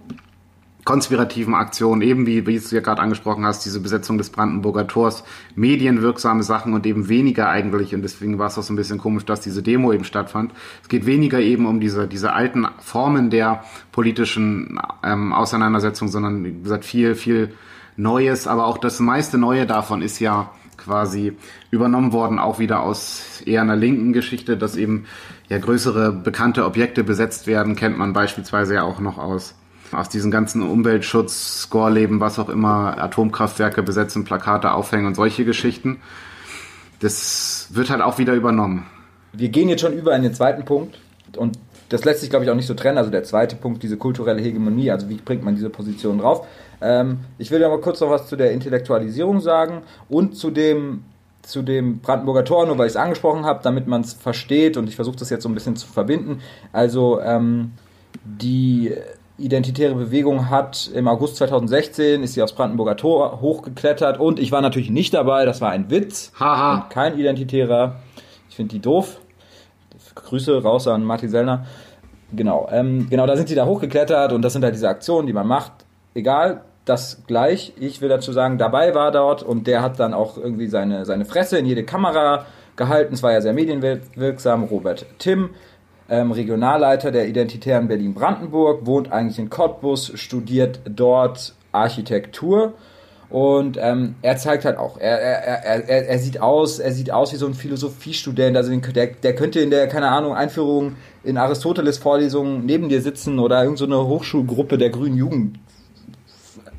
konspirativen Aktionen, eben wie, wie du ja gerade angesprochen hast, diese Besetzung des Brandenburger Tors, medienwirksame Sachen und eben weniger eigentlich, und deswegen war es auch so ein bisschen komisch, dass diese Demo eben stattfand. Es geht weniger eben um diese, diese alten Formen der politischen ähm, Auseinandersetzung, sondern wie gesagt viel, viel Neues, aber auch das meiste Neue davon ist ja quasi übernommen worden, auch wieder aus eher einer linken Geschichte, dass eben ja größere bekannte Objekte besetzt werden, kennt man beispielsweise ja auch noch aus aus diesen ganzen Umweltschutz, Scoreleben, was auch immer, Atomkraftwerke besetzen, Plakate aufhängen und solche Geschichten. Das wird halt auch wieder übernommen. Wir gehen jetzt schon über in den zweiten Punkt und das lässt sich, glaube ich, auch nicht so trennen. Also der zweite Punkt, diese kulturelle Hegemonie, also wie bringt man diese Position drauf. Ähm, ich will ja mal kurz noch was zu der Intellektualisierung sagen und zu dem zu dem Brandenburger Tor, nur weil ich es angesprochen habe, damit man es versteht und ich versuche das jetzt so ein bisschen zu verbinden. Also ähm, die identitäre Bewegung hat im August 2016 ist sie aufs Brandenburger Tor hochgeklettert und ich war natürlich nicht dabei, das war ein Witz. Haha. Kein Identitärer. Ich finde die doof. Grüße raus an Martin Sellner. Genau, ähm, genau, da sind sie da hochgeklettert und das sind halt diese Aktionen, die man macht. Egal, das gleich. Ich will dazu sagen, dabei war dort und der hat dann auch irgendwie seine, seine Fresse in jede Kamera gehalten. Es war ja sehr medienwirksam. Robert Timm, ähm, Regionalleiter der Identitären Berlin-Brandenburg, wohnt eigentlich in Cottbus, studiert dort Architektur. Und ähm, er zeigt halt auch, er, er, er, er sieht aus, er sieht aus wie so ein Philosophiestudent, also der, der könnte in der, keine Ahnung, Einführung in Aristoteles Vorlesungen neben dir sitzen oder irgendeine so Hochschulgruppe der grünen Jugend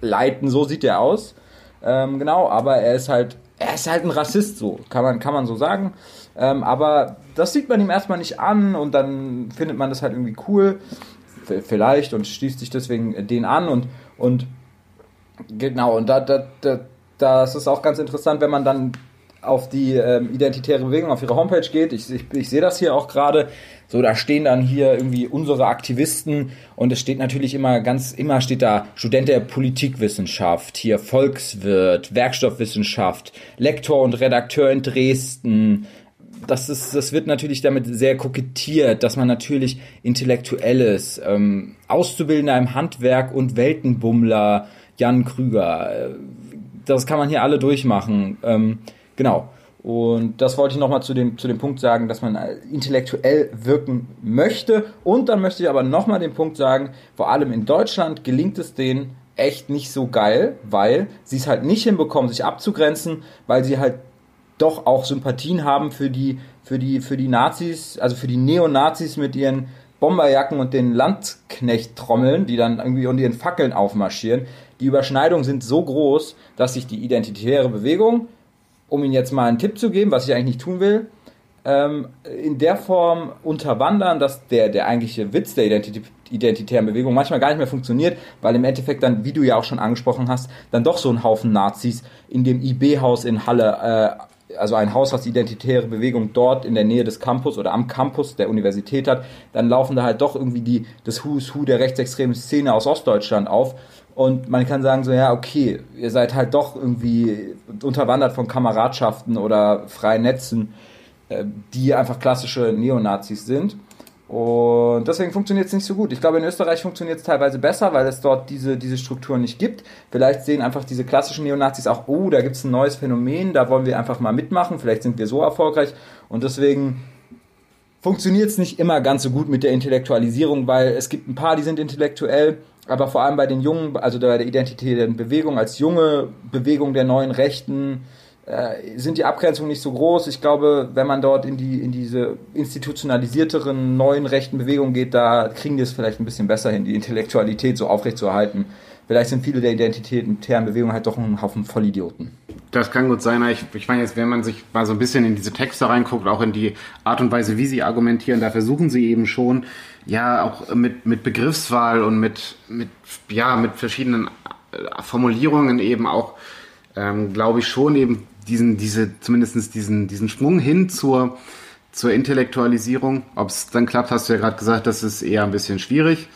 leiten, so sieht er aus. Ähm, genau, aber er ist halt, er ist halt ein Rassist, so, kann man, kann man so sagen. Ähm, aber das sieht man ihm erstmal nicht an und dann findet man das halt irgendwie cool, vielleicht, und schließt sich deswegen den an und, und genau, und da, da, da, das ist auch ganz interessant, wenn man dann auf die ähm, identitäre Bewegung auf ihre Homepage geht. Ich, ich, ich sehe das hier auch gerade. So, da stehen dann hier irgendwie unsere Aktivisten und es steht natürlich immer ganz, immer steht da Student der Politikwissenschaft, hier Volkswirt, Werkstoffwissenschaft, Lektor und Redakteur in Dresden. Das ist, das wird natürlich damit sehr kokettiert, dass man natürlich Intellektuelles, ähm, Auszubildender im Handwerk und Weltenbummler, Jan Krüger, äh, das kann man hier alle durchmachen. Ähm, genau. Und das wollte ich nochmal zu dem, zu dem Punkt sagen, dass man intellektuell wirken möchte. Und dann möchte ich aber nochmal den Punkt sagen, vor allem in Deutschland gelingt es denen echt nicht so geil, weil sie es halt nicht hinbekommen, sich abzugrenzen, weil sie halt doch auch Sympathien haben für die, für die, für die Nazis, also für die Neonazis mit ihren Bomberjacken und den Landknecht-Trommeln, die dann irgendwie unter ihren Fackeln aufmarschieren. Die Überschneidungen sind so groß, dass sich die identitäre Bewegung um Ihnen jetzt mal einen Tipp zu geben, was ich eigentlich nicht tun will, ähm, in der Form unterwandern, dass der, der eigentliche Witz der Identitä identitären Bewegung manchmal gar nicht mehr funktioniert, weil im Endeffekt dann, wie du ja auch schon angesprochen hast, dann doch so ein Haufen Nazis in dem IB-Haus in Halle, äh, also ein Haus, was identitäre Bewegung dort in der Nähe des Campus oder am Campus der Universität hat, dann laufen da halt doch irgendwie die, das Who's Who der rechtsextremen Szene aus Ostdeutschland auf und man kann sagen so, ja, okay, ihr seid halt doch irgendwie unterwandert von Kameradschaften oder freien Netzen, äh, die einfach klassische Neonazis sind. Und deswegen funktioniert es nicht so gut. Ich glaube, in Österreich funktioniert es teilweise besser, weil es dort diese, diese Strukturen nicht gibt. Vielleicht sehen einfach diese klassischen Neonazis auch, oh, da gibt es ein neues Phänomen, da wollen wir einfach mal mitmachen, vielleicht sind wir so erfolgreich. Und deswegen funktioniert es nicht immer ganz so gut mit der Intellektualisierung, weil es gibt ein paar, die sind intellektuell, aber vor allem bei den Jungen, also bei der identitären Bewegung als junge Bewegung der neuen Rechten, äh, sind die Abgrenzungen nicht so groß. Ich glaube, wenn man dort in die in diese institutionalisierteren neuen rechten Bewegungen geht, da kriegen die es vielleicht ein bisschen besser hin, die Intellektualität so aufrechtzuerhalten. Vielleicht sind viele der identitären Bewegungen halt doch ein Haufen Vollidioten. Das kann gut sein. Ich, ich meine jetzt, wenn man sich mal so ein bisschen in diese Texte reinguckt, auch in die Art und Weise, wie sie argumentieren, da versuchen sie eben schon, ja, auch mit, mit Begriffswahl und mit, mit, ja, mit verschiedenen äh, Formulierungen eben auch, ähm, glaube ich, schon eben diesen, diese, zumindestens diesen, diesen Sprung hin zur, zur Intellektualisierung. Ob es dann klappt, hast du ja gerade gesagt, das ist eher ein bisschen schwierig.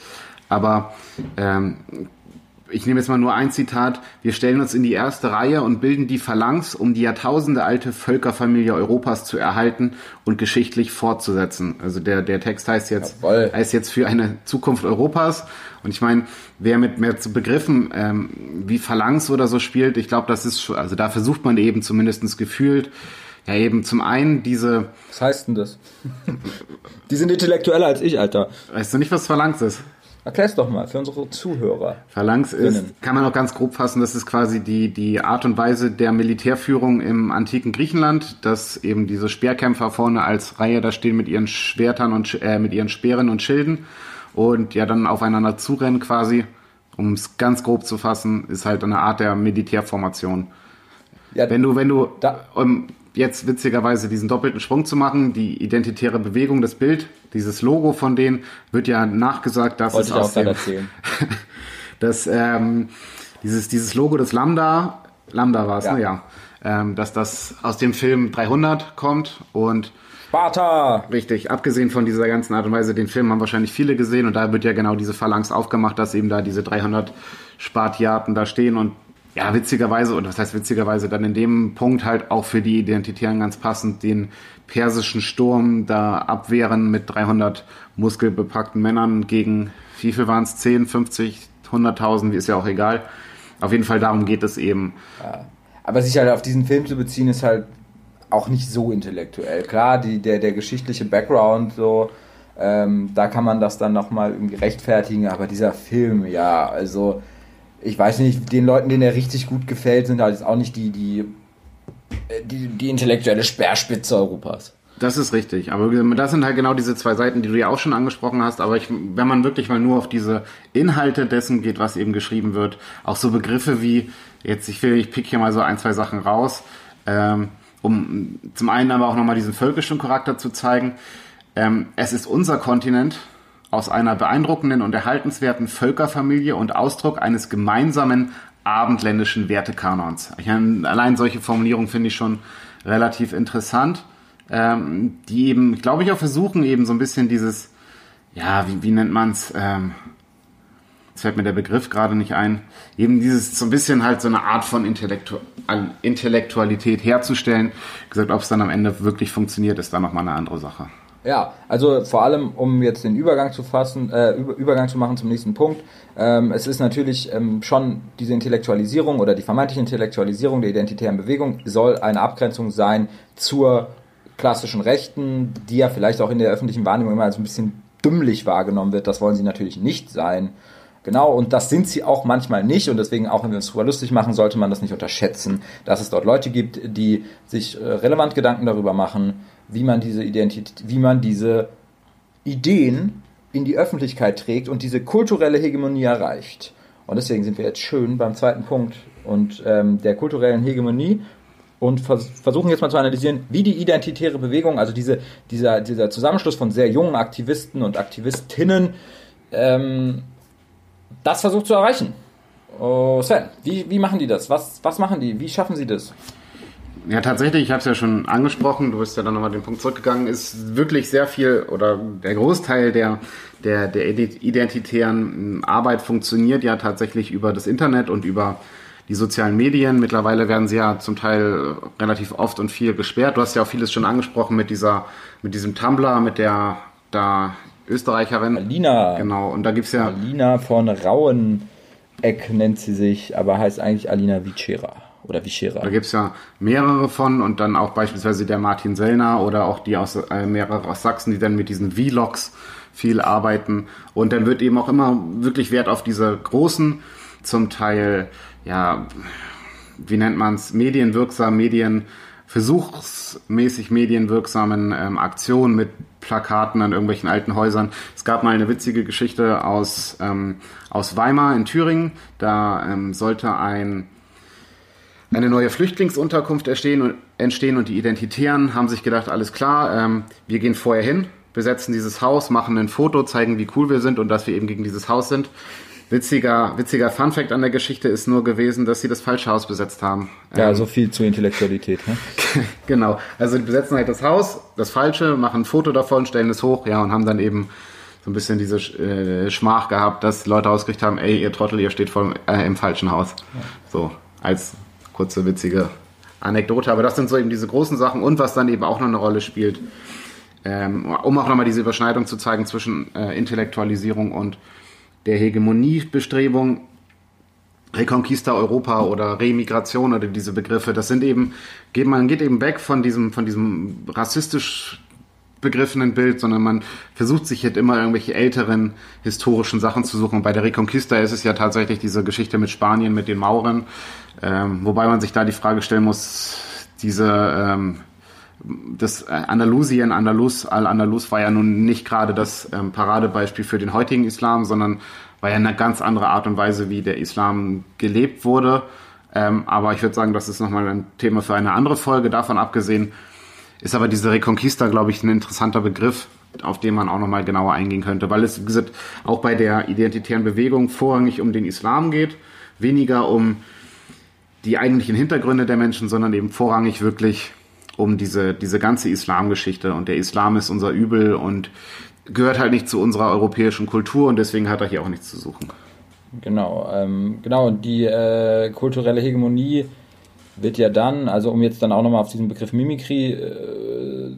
Aber ähm, ich nehme jetzt mal nur ein Zitat, wir stellen uns in die erste Reihe und bilden die Phalanx, um die Jahrtausende alte Völkerfamilie Europas zu erhalten und geschichtlich fortzusetzen. Also der, der Text heißt jetzt, Jawohl. heißt jetzt für eine Zukunft Europas. Und ich meine, wer mit mehr zu Begriffen ähm, wie Phalanx oder so spielt, ich glaube, das ist schon, also da versucht man eben zumindestens gefühlt, ja eben zum einen diese... Was heißt denn das? die sind intellektueller als ich, Alter. Weißt du nicht, was Phalanx ist? Erklär's doch mal für unsere Zuhörer. Phalanx ist, kann man auch ganz grob fassen, das ist quasi die, die Art und Weise der Militärführung im antiken Griechenland, dass eben diese Speerkämpfer vorne als Reihe da stehen mit ihren Schwertern und äh, mit ihren Speeren und Schilden und ja dann aufeinander zurennen quasi. Um es ganz grob zu fassen, ist halt eine Art der Militärformation. Ja, wenn du, wenn du da, um, jetzt witzigerweise diesen doppelten Sprung zu machen, die identitäre Bewegung, das Bild, dieses Logo von denen, wird ja nachgesagt, dass Wollte es aus dem, dass ähm, dieses, dieses Logo des Lambda, Lambda war es, ja. ne? Ja. ähm, dass das aus dem Film 300 kommt und Sparta! Richtig, abgesehen von dieser ganzen Art und Weise, den Film haben wahrscheinlich viele gesehen und da wird ja genau diese Phalanx aufgemacht, dass eben da diese 300 Spartiaten da stehen und ja, witzigerweise, und was heißt witzigerweise, dann in dem Punkt halt auch für die Identitären ganz passend den persischen Sturm da abwehren mit 300 muskelbepackten Männern gegen, wie viel waren es, 10, 50, 100.000, ist ja auch egal. Auf jeden Fall darum geht es eben. Ja. Aber sich halt auf diesen Film zu beziehen, ist halt auch nicht so intellektuell. Klar, die, der, der geschichtliche Background, so, ähm, da kann man das dann nochmal irgendwie rechtfertigen, aber dieser Film, ja, also ich weiß nicht, den Leuten, denen er richtig gut gefällt, sind halt auch nicht die, die, die, die intellektuelle Speerspitze Europas. Das ist richtig. Aber das sind halt genau diese zwei Seiten, die du ja auch schon angesprochen hast. Aber ich, wenn man wirklich mal nur auf diese Inhalte dessen geht, was eben geschrieben wird, auch so Begriffe wie, jetzt, ich will, ich pick hier mal so ein, zwei Sachen raus. Ähm, um zum einen aber auch nochmal diesen völkischen Charakter zu zeigen. Ähm, es ist unser Kontinent aus einer beeindruckenden und erhaltenswerten Völkerfamilie und Ausdruck eines gemeinsamen abendländischen Wertekanons. Meine, allein solche Formulierungen finde ich schon relativ interessant, ähm, die eben, glaube ich, auch versuchen, eben so ein bisschen dieses, ja, wie, wie nennt man es, ähm, jetzt fällt mir der Begriff gerade nicht ein, eben dieses so ein bisschen halt so eine Art von Intellektu Intellektualität herzustellen. Wie gesagt, ob es dann am Ende wirklich funktioniert, ist dann nochmal eine andere Sache. Ja, also vor allem, um jetzt den Übergang zu fassen, äh, Übergang zu machen zum nächsten Punkt. Ähm, es ist natürlich ähm, schon diese Intellektualisierung oder die vermeintliche Intellektualisierung der identitären Bewegung soll eine Abgrenzung sein zur klassischen Rechten, die ja vielleicht auch in der öffentlichen Wahrnehmung immer als ein bisschen dümmlich wahrgenommen wird. Das wollen sie natürlich nicht sein. Genau, und das sind sie auch manchmal nicht. Und deswegen, auch wenn wir uns darüber lustig machen, sollte man das nicht unterschätzen, dass es dort Leute gibt, die sich äh, relevant Gedanken darüber machen, wie man diese Identität, wie man diese Ideen in die Öffentlichkeit trägt und diese kulturelle Hegemonie erreicht. Und deswegen sind wir jetzt schön beim zweiten Punkt und ähm, der kulturellen Hegemonie und vers versuchen jetzt mal zu analysieren, wie die identitäre Bewegung, also diese, dieser, dieser Zusammenschluss von sehr jungen Aktivisten und Aktivistinnen, ähm, das versucht zu erreichen. Oh, Sven, wie, wie machen die das? Was, was machen die? Wie schaffen sie das? Ja, tatsächlich, ich habe es ja schon angesprochen, du bist ja dann nochmal den Punkt zurückgegangen, ist wirklich sehr viel oder der Großteil der, der, der identitären Arbeit funktioniert ja tatsächlich über das Internet und über die sozialen Medien. Mittlerweile werden sie ja zum Teil relativ oft und viel gesperrt. Du hast ja auch vieles schon angesprochen mit dieser, mit diesem Tumblr, mit der da Österreicherin. Alina. Genau, und da gibt's ja. Alina von Raueneck nennt sie sich, aber heißt eigentlich Alina Vicera oder Vichera. Da gibt's ja mehrere von und dann auch beispielsweise der Martin Sellner oder auch die aus äh, mehrere aus Sachsen, die dann mit diesen Vlogs viel arbeiten. Und dann wird eben auch immer wirklich Wert auf diese großen, zum Teil, ja, wie nennt man's, medienwirksam, Medien versuchsmäßig medienwirksamen ähm, Aktionen mit Plakaten an irgendwelchen alten Häusern. Es gab mal eine witzige Geschichte aus, ähm, aus Weimar in Thüringen. Da ähm, sollte ein, eine neue Flüchtlingsunterkunft entstehen und, entstehen und die Identitären haben sich gedacht, alles klar, ähm, wir gehen vorher hin, besetzen dieses Haus, machen ein Foto, zeigen, wie cool wir sind und dass wir eben gegen dieses Haus sind. Witziger, witziger Funfact an der Geschichte ist nur gewesen, dass sie das falsche Haus besetzt haben. Ja, ähm, so viel zur Intellektualität. Ne? genau. Also die besetzen halt das Haus, das falsche, machen ein Foto davon, stellen es hoch, ja, und haben dann eben so ein bisschen diese äh, Schmach gehabt, dass Leute ausgekriegt haben, ey, ihr Trottel, ihr steht voll, äh, im falschen Haus. So, als kurze, witzige Anekdote. Aber das sind so eben diese großen Sachen und was dann eben auch noch eine Rolle spielt, ähm, um auch nochmal diese Überschneidung zu zeigen zwischen äh, Intellektualisierung und der Hegemoniebestrebung, Reconquista Europa oder Remigration oder diese Begriffe, das sind eben, man geht eben weg von diesem, von diesem rassistisch begriffenen Bild, sondern man versucht sich halt immer irgendwelche älteren historischen Sachen zu suchen. Und bei der Reconquista ist es ja tatsächlich diese Geschichte mit Spanien, mit den Mauren, ähm, wobei man sich da die Frage stellen muss, diese ähm, das äh, Andalusien, Andalus, Al-Andalus war ja nun nicht gerade das ähm, Paradebeispiel für den heutigen Islam, sondern war ja eine ganz andere Art und Weise, wie der Islam gelebt wurde. Ähm, aber ich würde sagen, das ist nochmal ein Thema für eine andere Folge. Davon abgesehen ist aber diese Reconquista, glaube ich, ein interessanter Begriff, auf den man auch nochmal genauer eingehen könnte, weil es, wie gesagt, auch bei der identitären Bewegung vorrangig um den Islam geht, weniger um die eigentlichen Hintergründe der Menschen, sondern eben vorrangig wirklich um diese, diese ganze Islamgeschichte. Und der Islam ist unser Übel und gehört halt nicht zu unserer europäischen Kultur und deswegen hat er hier auch nichts zu suchen. Genau, ähm, genau, die äh, kulturelle Hegemonie wird ja dann, also um jetzt dann auch nochmal auf diesen Begriff Mimikry äh,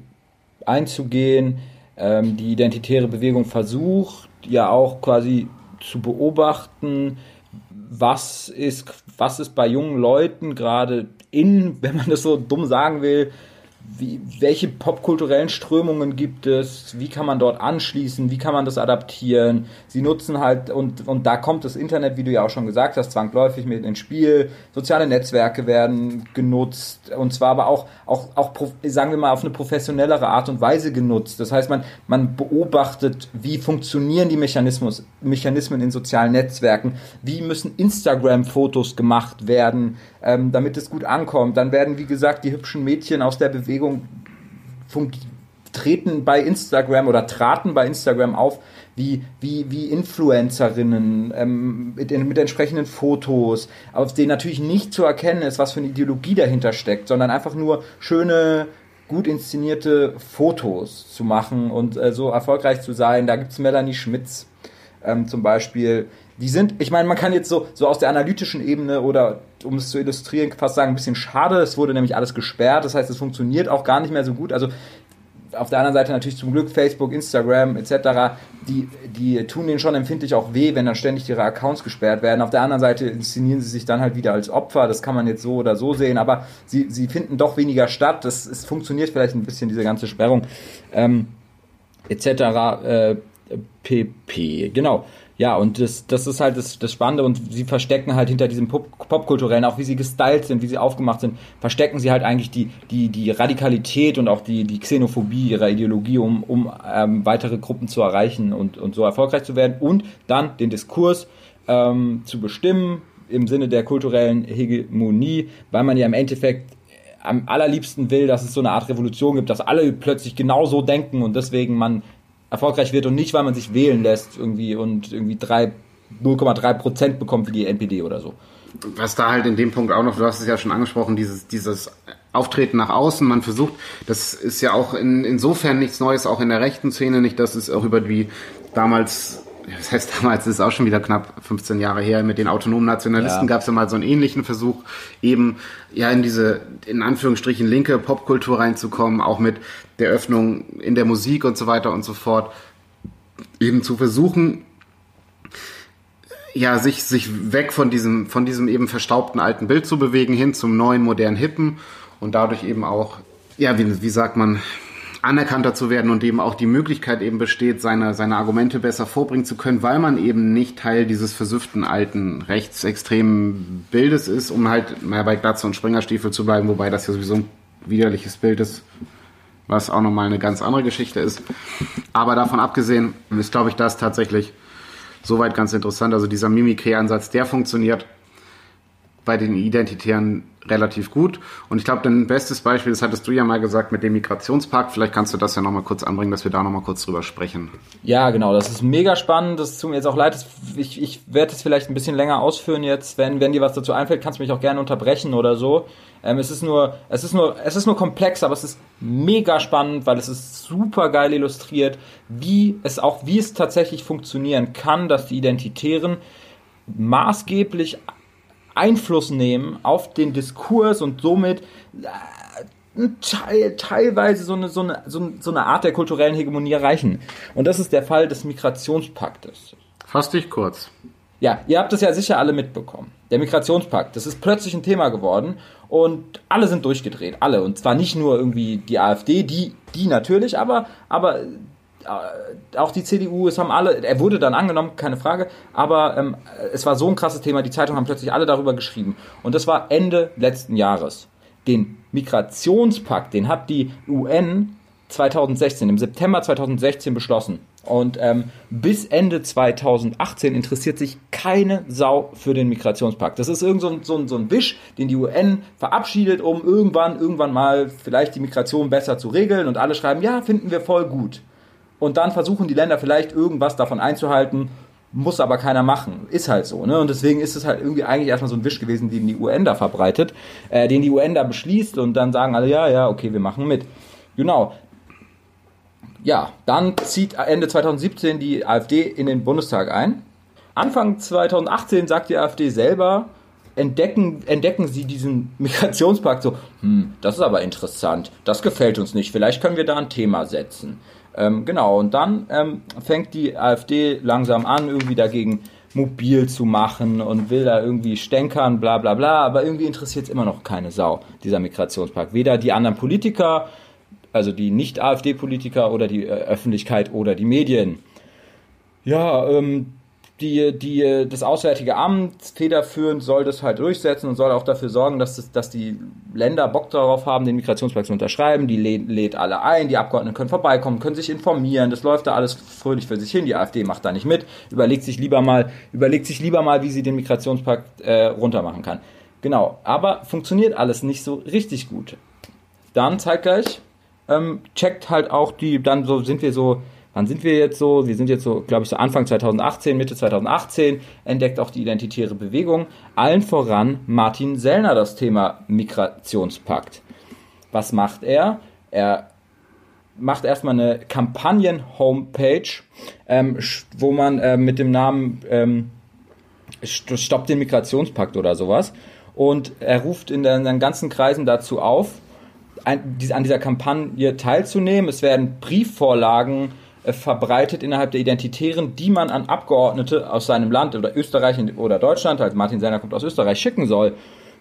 einzugehen, ähm, die identitäre Bewegung versucht ja auch quasi zu beobachten, was ist, was ist bei jungen Leuten gerade in, wenn man das so dumm sagen will, wie, welche popkulturellen Strömungen gibt es, wie kann man dort anschließen, wie kann man das adaptieren. Sie nutzen halt, und, und da kommt das Internet, wie du ja auch schon gesagt hast, zwangsläufig mit ins Spiel. Soziale Netzwerke werden genutzt und zwar aber auch, auch, auch sagen wir mal, auf eine professionellere Art und Weise genutzt. Das heißt, man, man beobachtet, wie funktionieren die Mechanismus, Mechanismen in sozialen Netzwerken, wie müssen Instagram-Fotos gemacht werden, ähm, damit es gut ankommt. Dann werden, wie gesagt, die hübschen Mädchen aus der Bewegung treten bei Instagram oder traten bei Instagram auf wie, wie, wie Influencerinnen ähm, mit, mit entsprechenden Fotos, auf denen natürlich nicht zu erkennen ist, was für eine Ideologie dahinter steckt, sondern einfach nur schöne, gut inszenierte Fotos zu machen und äh, so erfolgreich zu sein. Da gibt es Melanie Schmitz ähm, zum Beispiel, die sind, ich meine, man kann jetzt so, so aus der analytischen Ebene oder um es zu illustrieren, fast sagen, ein bisschen schade. Es wurde nämlich alles gesperrt, das heißt, es funktioniert auch gar nicht mehr so gut. Also auf der anderen Seite natürlich zum Glück Facebook, Instagram etc., die, die tun denen schon empfindlich auch weh, wenn dann ständig ihre Accounts gesperrt werden. Auf der anderen Seite inszenieren sie sich dann halt wieder als Opfer, das kann man jetzt so oder so sehen, aber sie, sie finden doch weniger statt. Das, es funktioniert vielleicht ein bisschen, diese ganze Sperrung ähm, etc. Äh, pp. Genau. Ja, und das, das ist halt das, das Spannende und sie verstecken halt hinter diesem Pop Popkulturellen, auch wie sie gestylt sind, wie sie aufgemacht sind, verstecken sie halt eigentlich die, die, die Radikalität und auch die, die Xenophobie ihrer Ideologie, um, um ähm, weitere Gruppen zu erreichen und, und so erfolgreich zu werden und dann den Diskurs ähm, zu bestimmen im Sinne der kulturellen Hegemonie, weil man ja im Endeffekt am allerliebsten will, dass es so eine Art Revolution gibt, dass alle plötzlich genau so denken und deswegen man erfolgreich wird und nicht, weil man sich wählen lässt irgendwie und irgendwie 0,3 Prozent bekommt wie die NPD oder so. Was da halt in dem Punkt auch noch, du hast es ja schon angesprochen, dieses, dieses Auftreten nach außen, man versucht, das ist ja auch in, insofern nichts Neues, auch in der rechten Szene nicht, dass es auch über die damals das heißt, damals ist es auch schon wieder knapp 15 Jahre her, mit den autonomen Nationalisten ja. gab es ja mal so einen ähnlichen Versuch, eben ja in diese, in Anführungsstrichen, linke Popkultur reinzukommen, auch mit der Öffnung in der Musik und so weiter und so fort, eben zu versuchen, ja, sich, sich weg von diesem, von diesem eben verstaubten alten Bild zu bewegen, hin zum neuen, modernen Hippen und dadurch eben auch, ja, wie, wie sagt man, anerkannter zu werden und eben auch die Möglichkeit eben besteht, seine, seine Argumente besser vorbringen zu können, weil man eben nicht Teil dieses versüfften alten rechtsextremen Bildes ist, um halt mehr bei Glatze und Springerstiefel zu bleiben, wobei das ja sowieso ein widerliches Bild ist, was auch nochmal eine ganz andere Geschichte ist. Aber davon abgesehen ist, glaube ich, das tatsächlich soweit ganz interessant. Also dieser Mimikry-Ansatz, der funktioniert bei den Identitären relativ gut. Und ich glaube, dein bestes Beispiel, das hattest du ja mal gesagt mit dem Migrationspakt. Vielleicht kannst du das ja nochmal kurz anbringen, dass wir da nochmal kurz drüber sprechen. Ja, genau. Das ist mega spannend. Das tut mir jetzt auch leid. Ich, ich werde es vielleicht ein bisschen länger ausführen jetzt. Wenn, wenn dir was dazu einfällt, kannst du mich auch gerne unterbrechen oder so. Ähm, es ist nur, es ist nur, es ist nur komplex, aber es ist mega spannend, weil es ist super geil illustriert, wie es auch, wie es tatsächlich funktionieren kann, dass die Identitären maßgeblich Einfluss nehmen auf den Diskurs und somit äh, Teil, teilweise so eine, so, eine, so eine Art der kulturellen Hegemonie erreichen. Und das ist der Fall des Migrationspaktes. Fass dich kurz. Ja, ihr habt es ja sicher alle mitbekommen. Der Migrationspakt, das ist plötzlich ein Thema geworden und alle sind durchgedreht, alle. Und zwar nicht nur irgendwie die AfD, die, die natürlich, aber, aber auch die CDU, es haben alle, er wurde dann angenommen, keine Frage, aber ähm, es war so ein krasses Thema, die Zeitungen haben plötzlich alle darüber geschrieben. Und das war Ende letzten Jahres. Den Migrationspakt, den hat die UN 2016, im September 2016 beschlossen. Und ähm, bis Ende 2018 interessiert sich keine Sau für den Migrationspakt. Das ist irgend so ein, so, ein, so ein Wisch, den die UN verabschiedet, um irgendwann, irgendwann mal vielleicht die Migration besser zu regeln. Und alle schreiben, ja, finden wir voll gut und dann versuchen die Länder vielleicht irgendwas davon einzuhalten. muss aber keiner machen. Ist halt so, ne? Und deswegen ist es halt irgendwie eigentlich erstmal so ein Wisch gewesen, den die UN da verbreitet, äh, den die UN da beschließt und dann sagen alle, ja, ja, okay, wir machen mit. Genau. Ja, dann zieht Ende 2017 die AfD in den Bundestag ein. Anfang 2018 sagt die AfD selber, entdecken, entdecken sie diesen Migrationspakt so, hm, das ist aber interessant, das gefällt uns nicht, vielleicht können wir da ein Thema setzen. Ähm, genau, und dann ähm, fängt die AfD langsam an, irgendwie dagegen mobil zu machen und will da irgendwie stänkern, bla bla bla, aber irgendwie interessiert es immer noch keine Sau, dieser Migrationspakt. Weder die anderen Politiker, also die Nicht-AfD-Politiker oder die äh, Öffentlichkeit oder die Medien. Ja, ähm, die, die, das Auswärtige Amt federführend soll das halt durchsetzen und soll auch dafür sorgen, dass, das, dass die Länder Bock darauf haben, den Migrationspakt zu unterschreiben. Die lädt, lädt alle ein, die Abgeordneten können vorbeikommen, können sich informieren. Das läuft da alles fröhlich für sich hin. Die AfD macht da nicht mit, überlegt sich lieber mal, überlegt sich lieber mal, wie sie den Migrationspakt äh, runtermachen kann. Genau, aber funktioniert alles nicht so richtig gut. Dann zeitgleich ähm, checkt halt auch die, dann so sind wir so Wann sind wir jetzt so? Wir sind jetzt so, glaube ich, so Anfang 2018, Mitte 2018, entdeckt auch die identitäre Bewegung. Allen voran Martin Sellner das Thema Migrationspakt. Was macht er? Er macht erstmal eine Kampagnen-Homepage, ähm, wo man äh, mit dem Namen ähm, Stoppt den Migrationspakt oder sowas. Und er ruft in den ganzen Kreisen dazu auf, an dieser Kampagne teilzunehmen. Es werden Briefvorlagen verbreitet innerhalb der Identitären, die man an Abgeordnete aus seinem Land oder Österreich oder Deutschland, halt Martin Sellner kommt aus Österreich, schicken soll.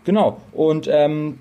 Genau. Und ähm,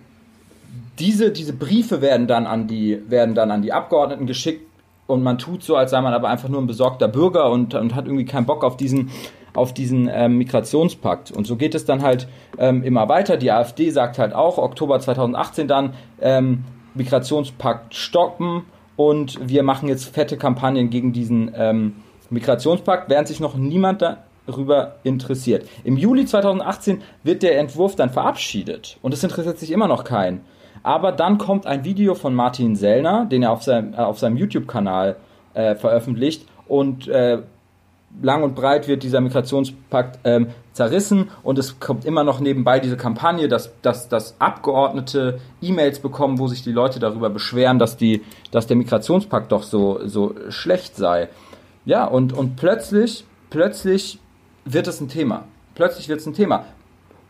diese, diese Briefe werden dann, an die, werden dann an die Abgeordneten geschickt und man tut so, als sei man aber einfach nur ein besorgter Bürger und, und hat irgendwie keinen Bock auf diesen, auf diesen ähm, Migrationspakt. Und so geht es dann halt ähm, immer weiter. Die AfD sagt halt auch, Oktober 2018 dann, ähm, Migrationspakt stoppen und wir machen jetzt fette Kampagnen gegen diesen ähm, Migrationspakt, während sich noch niemand darüber interessiert. Im Juli 2018 wird der Entwurf dann verabschiedet und es interessiert sich immer noch keinen. Aber dann kommt ein Video von Martin Sellner, den er auf seinem, äh, auf seinem YouTube-Kanal äh, veröffentlicht und äh, lang und breit wird dieser Migrationspakt ähm, zerrissen und es kommt immer noch nebenbei diese Kampagne, dass, dass, dass Abgeordnete E-Mails bekommen, wo sich die Leute darüber beschweren, dass, die, dass der Migrationspakt doch so, so schlecht sei. Ja, und, und plötzlich, plötzlich wird es ein Thema. Plötzlich wird es ein Thema.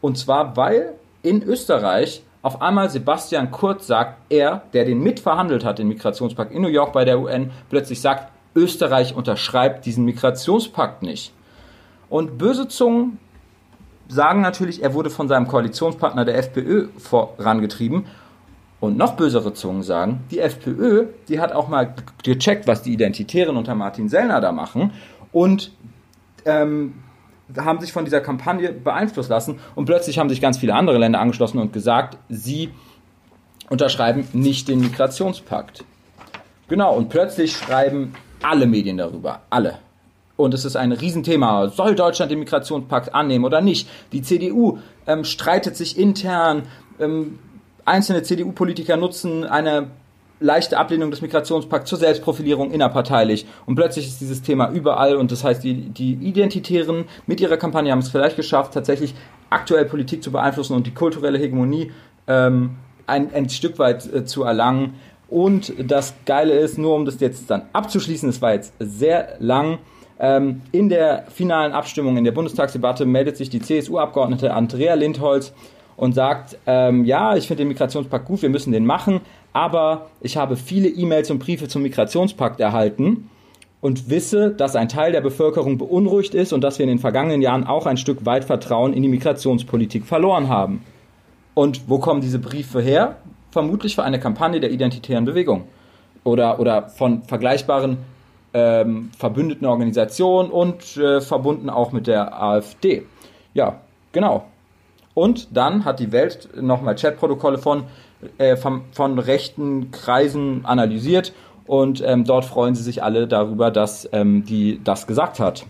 Und zwar, weil in Österreich auf einmal Sebastian Kurz sagt, er, der den mitverhandelt hat, den Migrationspakt in New York bei der UN, plötzlich sagt, Österreich unterschreibt diesen Migrationspakt nicht. Und böse Zungen sagen natürlich, er wurde von seinem Koalitionspartner der FPÖ vorangetrieben. Und noch bösere Zungen sagen, die FPÖ, die hat auch mal gecheckt, was die Identitären unter Martin Sellner da machen und ähm, haben sich von dieser Kampagne beeinflusst lassen. Und plötzlich haben sich ganz viele andere Länder angeschlossen und gesagt, sie unterschreiben nicht den Migrationspakt. Genau, und plötzlich schreiben alle Medien darüber. Alle. Und es ist ein Riesenthema. Soll Deutschland den Migrationspakt annehmen oder nicht? Die CDU ähm, streitet sich intern. Ähm, einzelne CDU-Politiker nutzen eine leichte Ablehnung des Migrationspakts zur Selbstprofilierung innerparteilich. Und plötzlich ist dieses Thema überall. Und das heißt, die, die Identitären mit ihrer Kampagne haben es vielleicht geschafft, tatsächlich aktuell Politik zu beeinflussen und die kulturelle Hegemonie ähm, ein, ein Stück weit äh, zu erlangen. Und das Geile ist, nur um das jetzt dann abzuschließen, es war jetzt sehr lang. Ähm, in der finalen Abstimmung in der Bundestagsdebatte meldet sich die CSU-Abgeordnete Andrea Lindholz und sagt, ähm, ja, ich finde den Migrationspakt gut, wir müssen den machen, aber ich habe viele E-Mails und Briefe zum Migrationspakt erhalten und wisse, dass ein Teil der Bevölkerung beunruhigt ist und dass wir in den vergangenen Jahren auch ein Stück weit Vertrauen in die Migrationspolitik verloren haben. Und wo kommen diese Briefe her? Vermutlich für eine Kampagne der identitären Bewegung oder, oder von vergleichbaren ähm, verbündeten Organisationen und äh, verbunden auch mit der AfD. Ja, genau. Und dann hat die Welt nochmal Chatprotokolle von, äh, von, von, rechten Kreisen analysiert und ähm, dort freuen sie sich alle darüber, dass ähm, die das gesagt hat.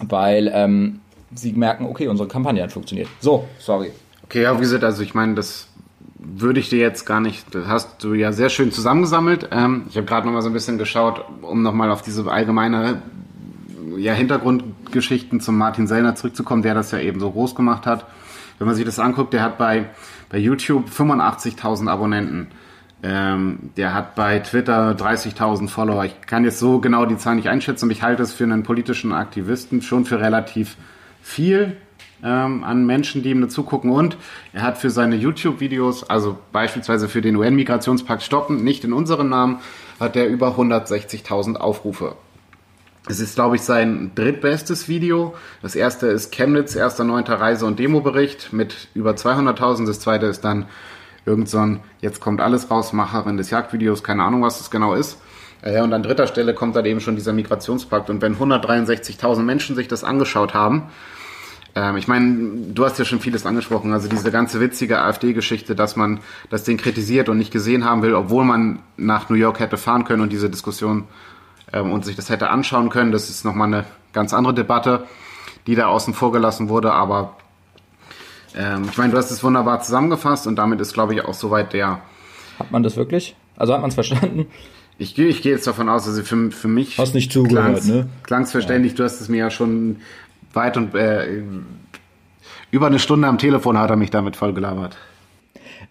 Weil ähm, sie merken, okay, unsere Kampagne hat funktioniert. So, sorry. Okay, ja, wie gesagt, also ich meine, das würde ich dir jetzt gar nicht, das hast du ja sehr schön zusammengesammelt. Ähm, ich habe gerade noch mal so ein bisschen geschaut, um noch mal auf diese allgemeine ja, Hintergrund Geschichten zum Martin Sellner zurückzukommen, der das ja eben so groß gemacht hat. Wenn man sich das anguckt, der hat bei, bei YouTube 85.000 Abonnenten. Ähm, der hat bei Twitter 30.000 Follower. Ich kann jetzt so genau die Zahl nicht einschätzen, aber ich halte es für einen politischen Aktivisten schon für relativ viel ähm, an Menschen, die ihm dazu gucken. Und er hat für seine YouTube-Videos, also beispielsweise für den UN-Migrationspakt Stoppen, nicht in unserem Namen, hat er über 160.000 Aufrufe. Es ist, glaube ich, sein drittbestes Video. Das erste ist Chemnitz, erster neunter Reise- und Demobericht mit über 200.000. Das zweite ist dann irgend so ein, jetzt kommt alles raus, Macherin des Jagdvideos, keine Ahnung, was das genau ist. Ja, und an dritter Stelle kommt dann eben schon dieser Migrationspakt. Und wenn 163.000 Menschen sich das angeschaut haben, ähm, ich meine, du hast ja schon vieles angesprochen, also diese ganze witzige AfD-Geschichte, dass man das Ding kritisiert und nicht gesehen haben will, obwohl man nach New York hätte fahren können und diese Diskussion ähm, und sich das hätte anschauen können. Das ist nochmal eine ganz andere Debatte, die da außen vor gelassen wurde. Aber ähm, ich meine, du hast es wunderbar zusammengefasst und damit ist, glaube ich, auch soweit der. Hat man das wirklich? Also hat man es verstanden? Ich gehe ich geh jetzt davon aus, also für, für mich. Hast nicht zugehört, ne? Klang's verständlich. Ja. Du hast es mir ja schon weit und äh, über eine Stunde am Telefon hat er mich damit voll gelabert.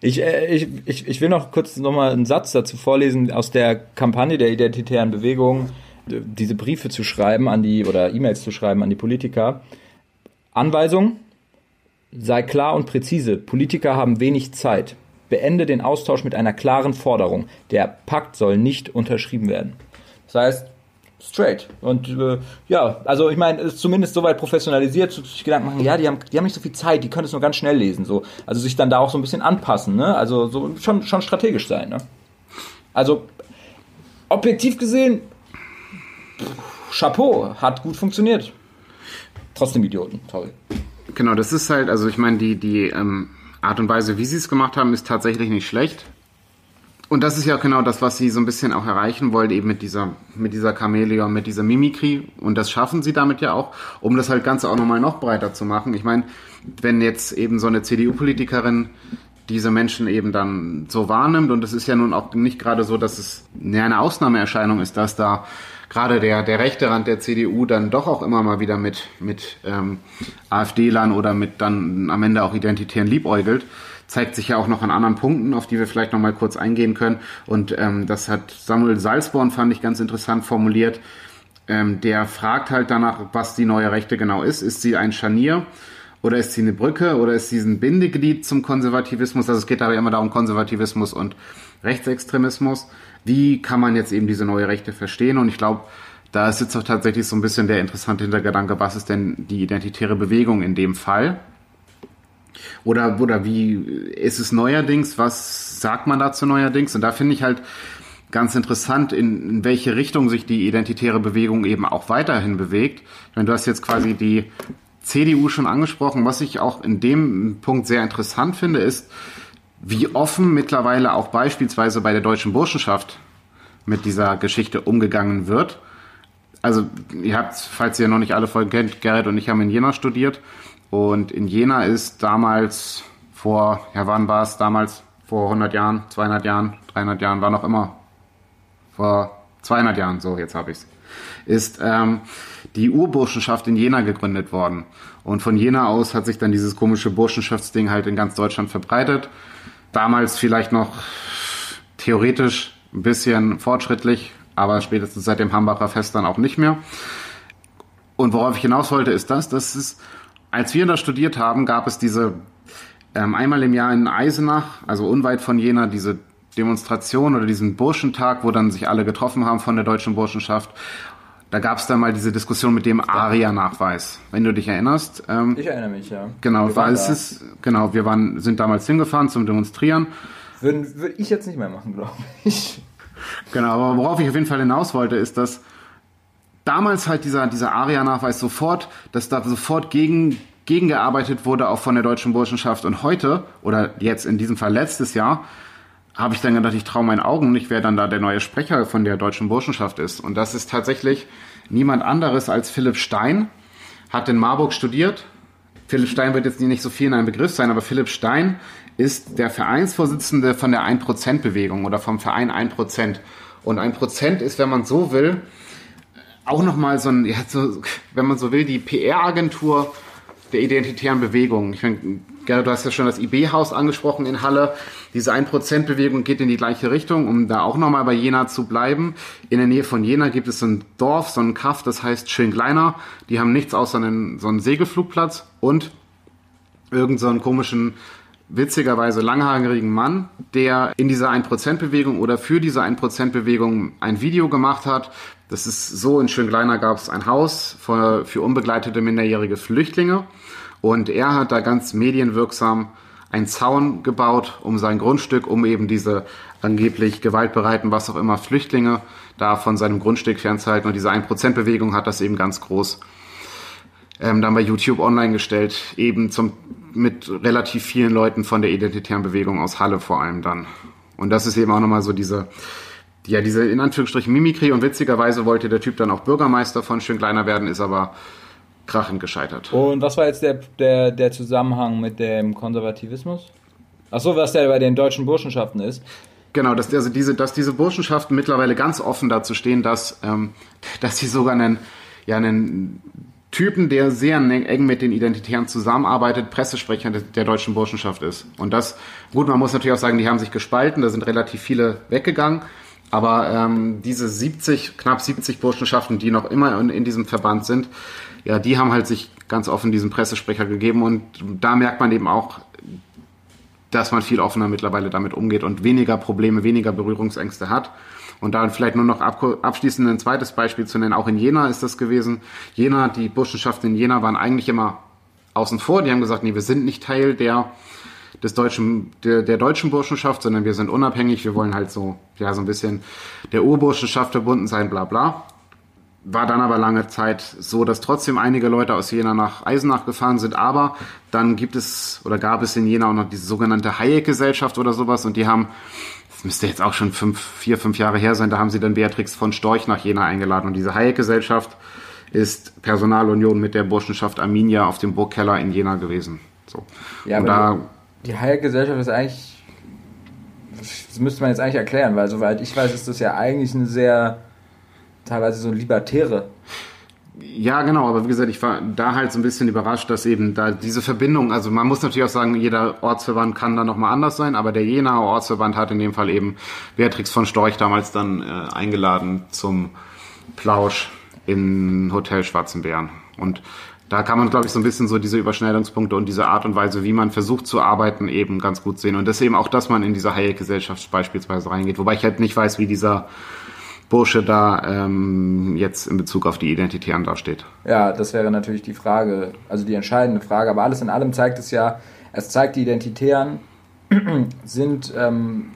Ich, äh, ich, ich, will noch kurz nochmal einen Satz dazu vorlesen aus der Kampagne der identitären Bewegung, diese Briefe zu schreiben an die oder E-Mails zu schreiben an die Politiker. Anweisung, sei klar und präzise. Politiker haben wenig Zeit. Beende den Austausch mit einer klaren Forderung. Der Pakt soll nicht unterschrieben werden. Das heißt, straight. Und äh, ja, also ich meine, ist zumindest soweit professionalisiert, sich Gedanken machen, ja, die haben, die haben nicht so viel Zeit, die können es nur ganz schnell lesen. So. Also sich dann da auch so ein bisschen anpassen, ne? Also so schon, schon strategisch sein, ne? Also objektiv gesehen, Chapeau, hat gut funktioniert. Trotzdem Idioten, toll. Genau, das ist halt, also ich meine, die, die ähm, Art und Weise, wie sie es gemacht haben, ist tatsächlich nicht schlecht. Und das ist ja genau das, was sie so ein bisschen auch erreichen wollen, eben mit dieser, mit dieser Chamäleon, mit dieser Mimikry. Und das schaffen sie damit ja auch, um das halt Ganze auch nochmal noch breiter zu machen. Ich meine, wenn jetzt eben so eine CDU-Politikerin diese Menschen eben dann so wahrnimmt, und es ist ja nun auch nicht gerade so, dass es eine Ausnahmeerscheinung ist, dass da gerade der, der rechte Rand der CDU dann doch auch immer mal wieder mit, mit ähm, AfD-Lern oder mit dann am Ende auch Identitären liebäugelt zeigt sich ja auch noch an anderen Punkten, auf die wir vielleicht noch mal kurz eingehen können. Und ähm, das hat Samuel Salzborn, fand ich ganz interessant formuliert. Ähm, der fragt halt danach, was die neue Rechte genau ist. Ist sie ein Scharnier oder ist sie eine Brücke oder ist sie ein Bindeglied zum Konservativismus? Also es geht aber immer darum, Konservativismus und Rechtsextremismus. Wie kann man jetzt eben diese neue Rechte verstehen? Und ich glaube, da ist jetzt auch tatsächlich so ein bisschen der interessante Hintergedanke, was ist denn die identitäre Bewegung in dem Fall? Oder, oder wie ist es neuerdings? Was sagt man dazu neuerdings? Und da finde ich halt ganz interessant, in, in welche Richtung sich die identitäre Bewegung eben auch weiterhin bewegt. Meine, du hast jetzt quasi die CDU schon angesprochen. Was ich auch in dem Punkt sehr interessant finde, ist, wie offen mittlerweile auch beispielsweise bei der deutschen Burschenschaft mit dieser Geschichte umgegangen wird. Also, ihr habt, falls ihr noch nicht alle Folgen kennt, Gerrit und ich haben in Jena studiert. Und in Jena ist damals vor, ja wann war es damals? Vor 100 Jahren, 200 Jahren, 300 Jahren, war noch immer vor 200 Jahren, so jetzt habe ich es, ist ähm, die Urburschenschaft in Jena gegründet worden. Und von Jena aus hat sich dann dieses komische Burschenschaftsding halt in ganz Deutschland verbreitet. Damals vielleicht noch theoretisch ein bisschen fortschrittlich, aber spätestens seit dem Hambacher Fest dann auch nicht mehr. Und worauf ich hinaus wollte, ist das, dass es als wir da studiert haben, gab es diese ähm, einmal im Jahr in Eisenach, also unweit von Jena, diese Demonstration oder diesen Burschentag, wo dann sich alle getroffen haben von der deutschen Burschenschaft. Da gab es dann mal diese Diskussion mit dem ARIA-Nachweis, wenn du dich erinnerst. Ähm, ich erinnere mich, ja. Genau, war es ist, genau, wir waren, sind damals hingefahren zum Demonstrieren. Würde, würde ich jetzt nicht mehr machen, glaube ich. Genau, aber worauf ich auf jeden Fall hinaus wollte, ist, dass damals halt dieser, dieser ARIA-Nachweis sofort, dass da sofort gegen, gegengearbeitet wurde, auch von der deutschen Burschenschaft. Und heute, oder jetzt in diesem Fall letztes Jahr, habe ich dann gedacht, ich traue meinen Augen nicht, wer dann da der neue Sprecher von der deutschen Burschenschaft ist. Und das ist tatsächlich niemand anderes als Philipp Stein, hat in Marburg studiert. Philipp Stein wird jetzt nicht so viel in einem Begriff sein, aber Philipp Stein ist der Vereinsvorsitzende von der 1%-Bewegung oder vom Verein 1%. Und 1% ist, wenn man so will, auch nochmal so ein, ja, so, wenn man so will, die PR-Agentur der identitären Bewegung. Ich meine, Gerrit, du hast ja schon das IB-Haus angesprochen in Halle. Diese 1%-Bewegung geht in die gleiche Richtung, um da auch nochmal bei Jena zu bleiben. In der Nähe von Jena gibt es so ein Dorf, so ein Kaff, das heißt Schönkleiner. Die haben nichts außer einen, so einen Segelflugplatz und irgendeinen so komischen witzigerweise langhaarigen Mann, der in dieser 1%-Bewegung oder für diese 1%-Bewegung ein Video gemacht hat. Das ist so, in Schönkleiner gab es ein Haus für, für unbegleitete minderjährige Flüchtlinge und er hat da ganz medienwirksam einen Zaun gebaut um sein Grundstück, um eben diese angeblich gewaltbereiten, was auch immer, Flüchtlinge da von seinem Grundstück fernzuhalten. Und diese 1%-Bewegung hat das eben ganz groß ähm, dann bei YouTube online gestellt, eben zum, mit relativ vielen Leuten von der identitären Bewegung aus Halle vor allem dann. Und das ist eben auch nochmal so diese, ja, diese in Anführungsstrichen Mimikry und witzigerweise wollte der Typ dann auch Bürgermeister von Schönkleiner werden, ist aber krachend gescheitert. Und was war jetzt der, der, der Zusammenhang mit dem Konservativismus? Achso, was der bei den deutschen Burschenschaften ist. Genau, dass, also diese, dass diese Burschenschaften mittlerweile ganz offen dazu stehen, dass, ähm, dass sie sogar einen, ja, einen Typen, der sehr eng mit den Identitären zusammenarbeitet, Pressesprecher der deutschen Burschenschaft ist. Und das, gut, man muss natürlich auch sagen, die haben sich gespalten, da sind relativ viele weggegangen. Aber ähm, diese 70, knapp 70 Burschenschaften, die noch immer in, in, diesem Verband sind, ja, die haben halt sich ganz offen diesen Pressesprecher gegeben und da merkt man eben auch, dass man viel offener mittlerweile damit umgeht und weniger Probleme, weniger Berührungsängste hat. Und da vielleicht nur noch abschließend ein zweites Beispiel zu nennen. Auch in Jena ist das gewesen. Jena, die Burschenschaften in Jena waren eigentlich immer außen vor. Die haben gesagt, nee, wir sind nicht Teil der, des deutschen, der, der deutschen Burschenschaft, sondern wir sind unabhängig. Wir wollen halt so, ja, so ein bisschen der Urburschenschaft verbunden sein, bla, bla. War dann aber lange Zeit so, dass trotzdem einige Leute aus Jena nach Eisenach gefahren sind. Aber dann gibt es oder gab es in Jena auch noch diese sogenannte Hayek-Gesellschaft oder sowas und die haben das müsste jetzt auch schon fünf, vier, fünf Jahre her sein, da haben sie dann Beatrix von Storch nach Jena eingeladen. Und diese Hayek-Gesellschaft ist Personalunion mit der Burschenschaft Arminia auf dem Burgkeller in Jena gewesen. So. Ja, und da, die Hayek-Gesellschaft ist eigentlich, das müsste man jetzt eigentlich erklären, weil soweit ich weiß, ist das ja eigentlich eine sehr, teilweise so libertäre ja, genau, aber wie gesagt, ich war da halt so ein bisschen überrascht, dass eben da diese Verbindung, also man muss natürlich auch sagen, jeder Ortsverband kann da nochmal anders sein, aber der Jenaer Ortsverband hat in dem Fall eben Beatrix von Storch damals dann äh, eingeladen zum Plausch in Hotel Schwarzenbären. Und da kann man, glaube ich, so ein bisschen so diese Überschneidungspunkte und diese Art und Weise, wie man versucht zu arbeiten, eben ganz gut sehen. Und das eben auch, dass man in diese Hayek-Gesellschaft beispielsweise reingeht. Wobei ich halt nicht weiß, wie dieser Bursche da ähm, jetzt in Bezug auf die Identitären dasteht. Ja, das wäre natürlich die Frage, also die entscheidende Frage. Aber alles in allem zeigt es ja, es zeigt, die Identitären sind, ähm,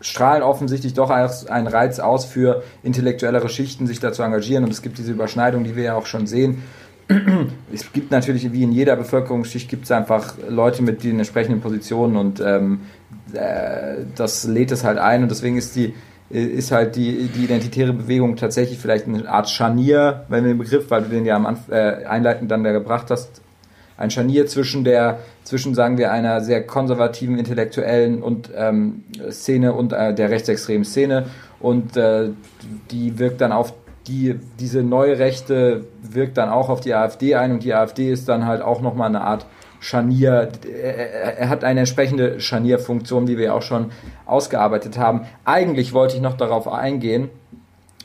strahlen offensichtlich doch einen Reiz aus für intellektuellere Schichten, sich da zu engagieren. Und es gibt diese Überschneidung, die wir ja auch schon sehen. Es gibt natürlich, wie in jeder Bevölkerungsschicht, gibt es einfach Leute mit den entsprechenden Positionen und ähm, äh, das lädt es halt ein. Und deswegen ist die ist halt die, die identitäre Bewegung tatsächlich vielleicht eine Art Scharnier, wenn wir den Begriff, weil du den ja am Anf äh, einleitend dann da gebracht hast, ein Scharnier zwischen der, zwischen sagen wir einer sehr konservativen intellektuellen und ähm, Szene und äh, der rechtsextremen Szene. Und äh, die wirkt dann auf die, diese neue Rechte wirkt dann auch auf die AfD ein und die AfD ist dann halt auch nochmal eine Art Scharnier, er hat eine entsprechende Scharnierfunktion, die wir auch schon ausgearbeitet haben. Eigentlich wollte ich noch darauf eingehen,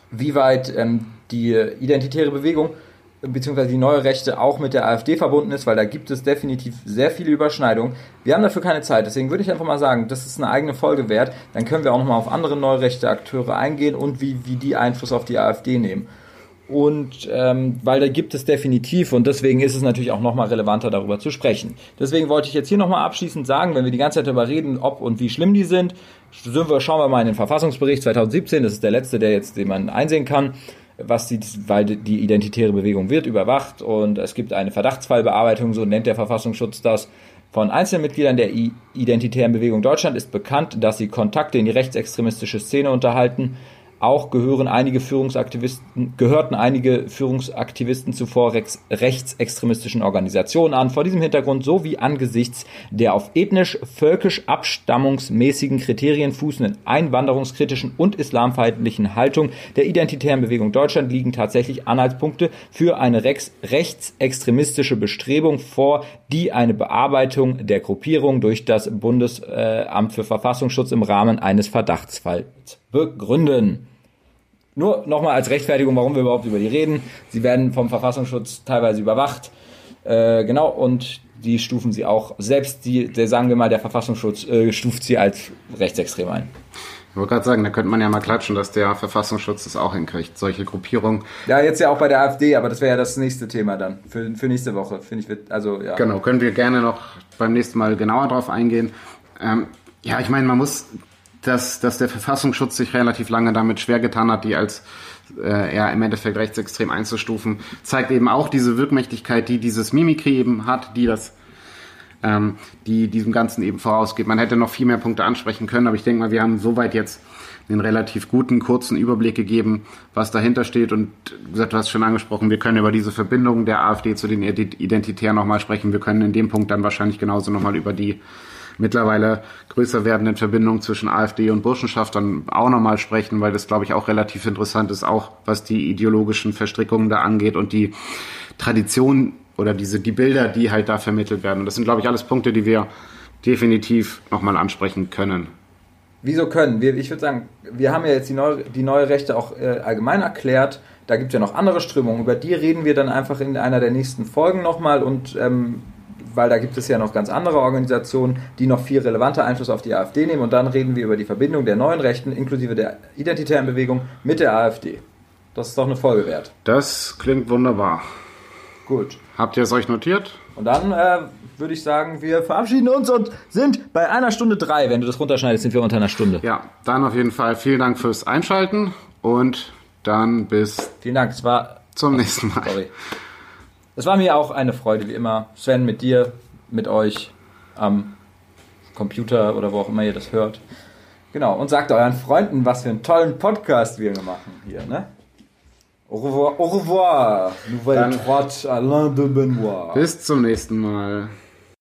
wie weit ähm, die identitäre Bewegung bzw. die neue Rechte auch mit der AfD verbunden ist, weil da gibt es definitiv sehr viele Überschneidungen. Wir haben dafür keine Zeit, deswegen würde ich einfach mal sagen, das ist eine eigene Folge wert. Dann können wir auch nochmal auf andere neurechte Akteure eingehen und wie, wie die Einfluss auf die AfD nehmen. Und ähm, weil da gibt es definitiv und deswegen ist es natürlich auch nochmal relevanter darüber zu sprechen. Deswegen wollte ich jetzt hier nochmal abschließend sagen, wenn wir die ganze Zeit darüber reden, ob und wie schlimm die sind, sind wir, schauen wir mal in den Verfassungsbericht 2017, das ist der letzte, der jetzt, den man einsehen kann, was die, weil die identitäre Bewegung wird überwacht und es gibt eine Verdachtsfallbearbeitung, so nennt der Verfassungsschutz das. Von einzelnen Mitgliedern der Identitären Bewegung Deutschland ist bekannt, dass sie Kontakte in die rechtsextremistische Szene unterhalten Auch gehören einige Führungsaktivisten, gehörten einige Führungsaktivisten zuvor rex, rechtsextremistischen Organisationen an. Vor diesem Hintergrund sowie angesichts der auf ethnisch-völkisch abstammungsmäßigen Kriterien fußenden einwanderungskritischen und islamfeindlichen Haltung der Identitären Bewegung Deutschland liegen tatsächlich Anhaltspunkte für eine rechtsextremistische Bestrebung vor, die eine Bearbeitung der Gruppierung durch das Bundesamt für Verfassungsschutz im Rahmen eines Verdachtsfalls begründen. Nur nochmal als Rechtfertigung, warum wir überhaupt über die reden. Sie werden vom Verfassungsschutz teilweise überwacht. Äh, genau, und die stufen sie auch, selbst die, der, sagen wir mal, der Verfassungsschutz äh, stuft sie als rechtsextrem ein. Ich wollte gerade sagen, da könnte man ja mal klatschen, dass der Verfassungsschutz das auch hinkriegt, solche Gruppierungen. Ja, jetzt ja auch bei der AfD, aber das wäre ja das nächste Thema dann für, für nächste Woche, finde ich. Also, ja. Genau, können wir gerne noch beim nächsten Mal genauer drauf eingehen. Ähm, ja, ich meine, man muss dass, dass der Verfassungsschutz sich relativ lange damit schwer getan hat, die als äh, ja im Endeffekt rechtsextrem einzustufen, zeigt eben auch diese Wirkmächtigkeit, die dieses Mimikry eben hat, die das ähm, die diesem Ganzen eben vorausgeht. Man hätte noch viel mehr Punkte ansprechen können, aber ich denke mal, wir haben soweit jetzt einen relativ guten, kurzen Überblick gegeben, was dahinter steht. Und gesagt, du hast schon angesprochen, wir können über diese Verbindung der AfD zu den Identitären nochmal sprechen. Wir können in dem Punkt dann wahrscheinlich genauso nochmal über die mittlerweile größer werdenden Verbindungen zwischen AfD und Burschenschaft dann auch nochmal sprechen, weil das, glaube ich, auch relativ interessant ist, auch was die ideologischen Verstrickungen da angeht und die Tradition oder diese, die Bilder, die halt da vermittelt werden. Und das sind, glaube ich, alles Punkte, die wir definitiv nochmal ansprechen können. Wieso können? Wir, ich würde sagen, wir haben ja jetzt die neue, die neue Rechte auch äh, allgemein erklärt. Da gibt es ja noch andere Strömungen. Über die reden wir dann einfach in einer der nächsten Folgen nochmal und ähm, weil da gibt es ja noch ganz andere Organisationen, die noch viel relevanter Einfluss auf die AfD nehmen. Und dann reden wir über die Verbindung der neuen Rechten inklusive der identitären Bewegung mit der AfD. Das ist doch eine Folge wert. Das klingt wunderbar. Gut. Habt ihr es euch notiert? Und dann äh, würde ich sagen, wir verabschieden uns und sind bei einer Stunde drei. Wenn du das runterschneidest, sind wir unter einer Stunde. Ja, dann auf jeden Fall vielen Dank fürs Einschalten und dann bis. Vielen Dank. Es war zum nächsten Mal. Sorry. Es war mir auch eine Freude, wie immer. Sven, mit dir, mit euch am Computer oder wo auch immer ihr das hört. Genau, und sagt euren Freunden, was für einen tollen Podcast wir machen hier, ne? Au revoir, au revoir, Nouvelle Trotte, Alain de Benoit. Bis zum nächsten Mal.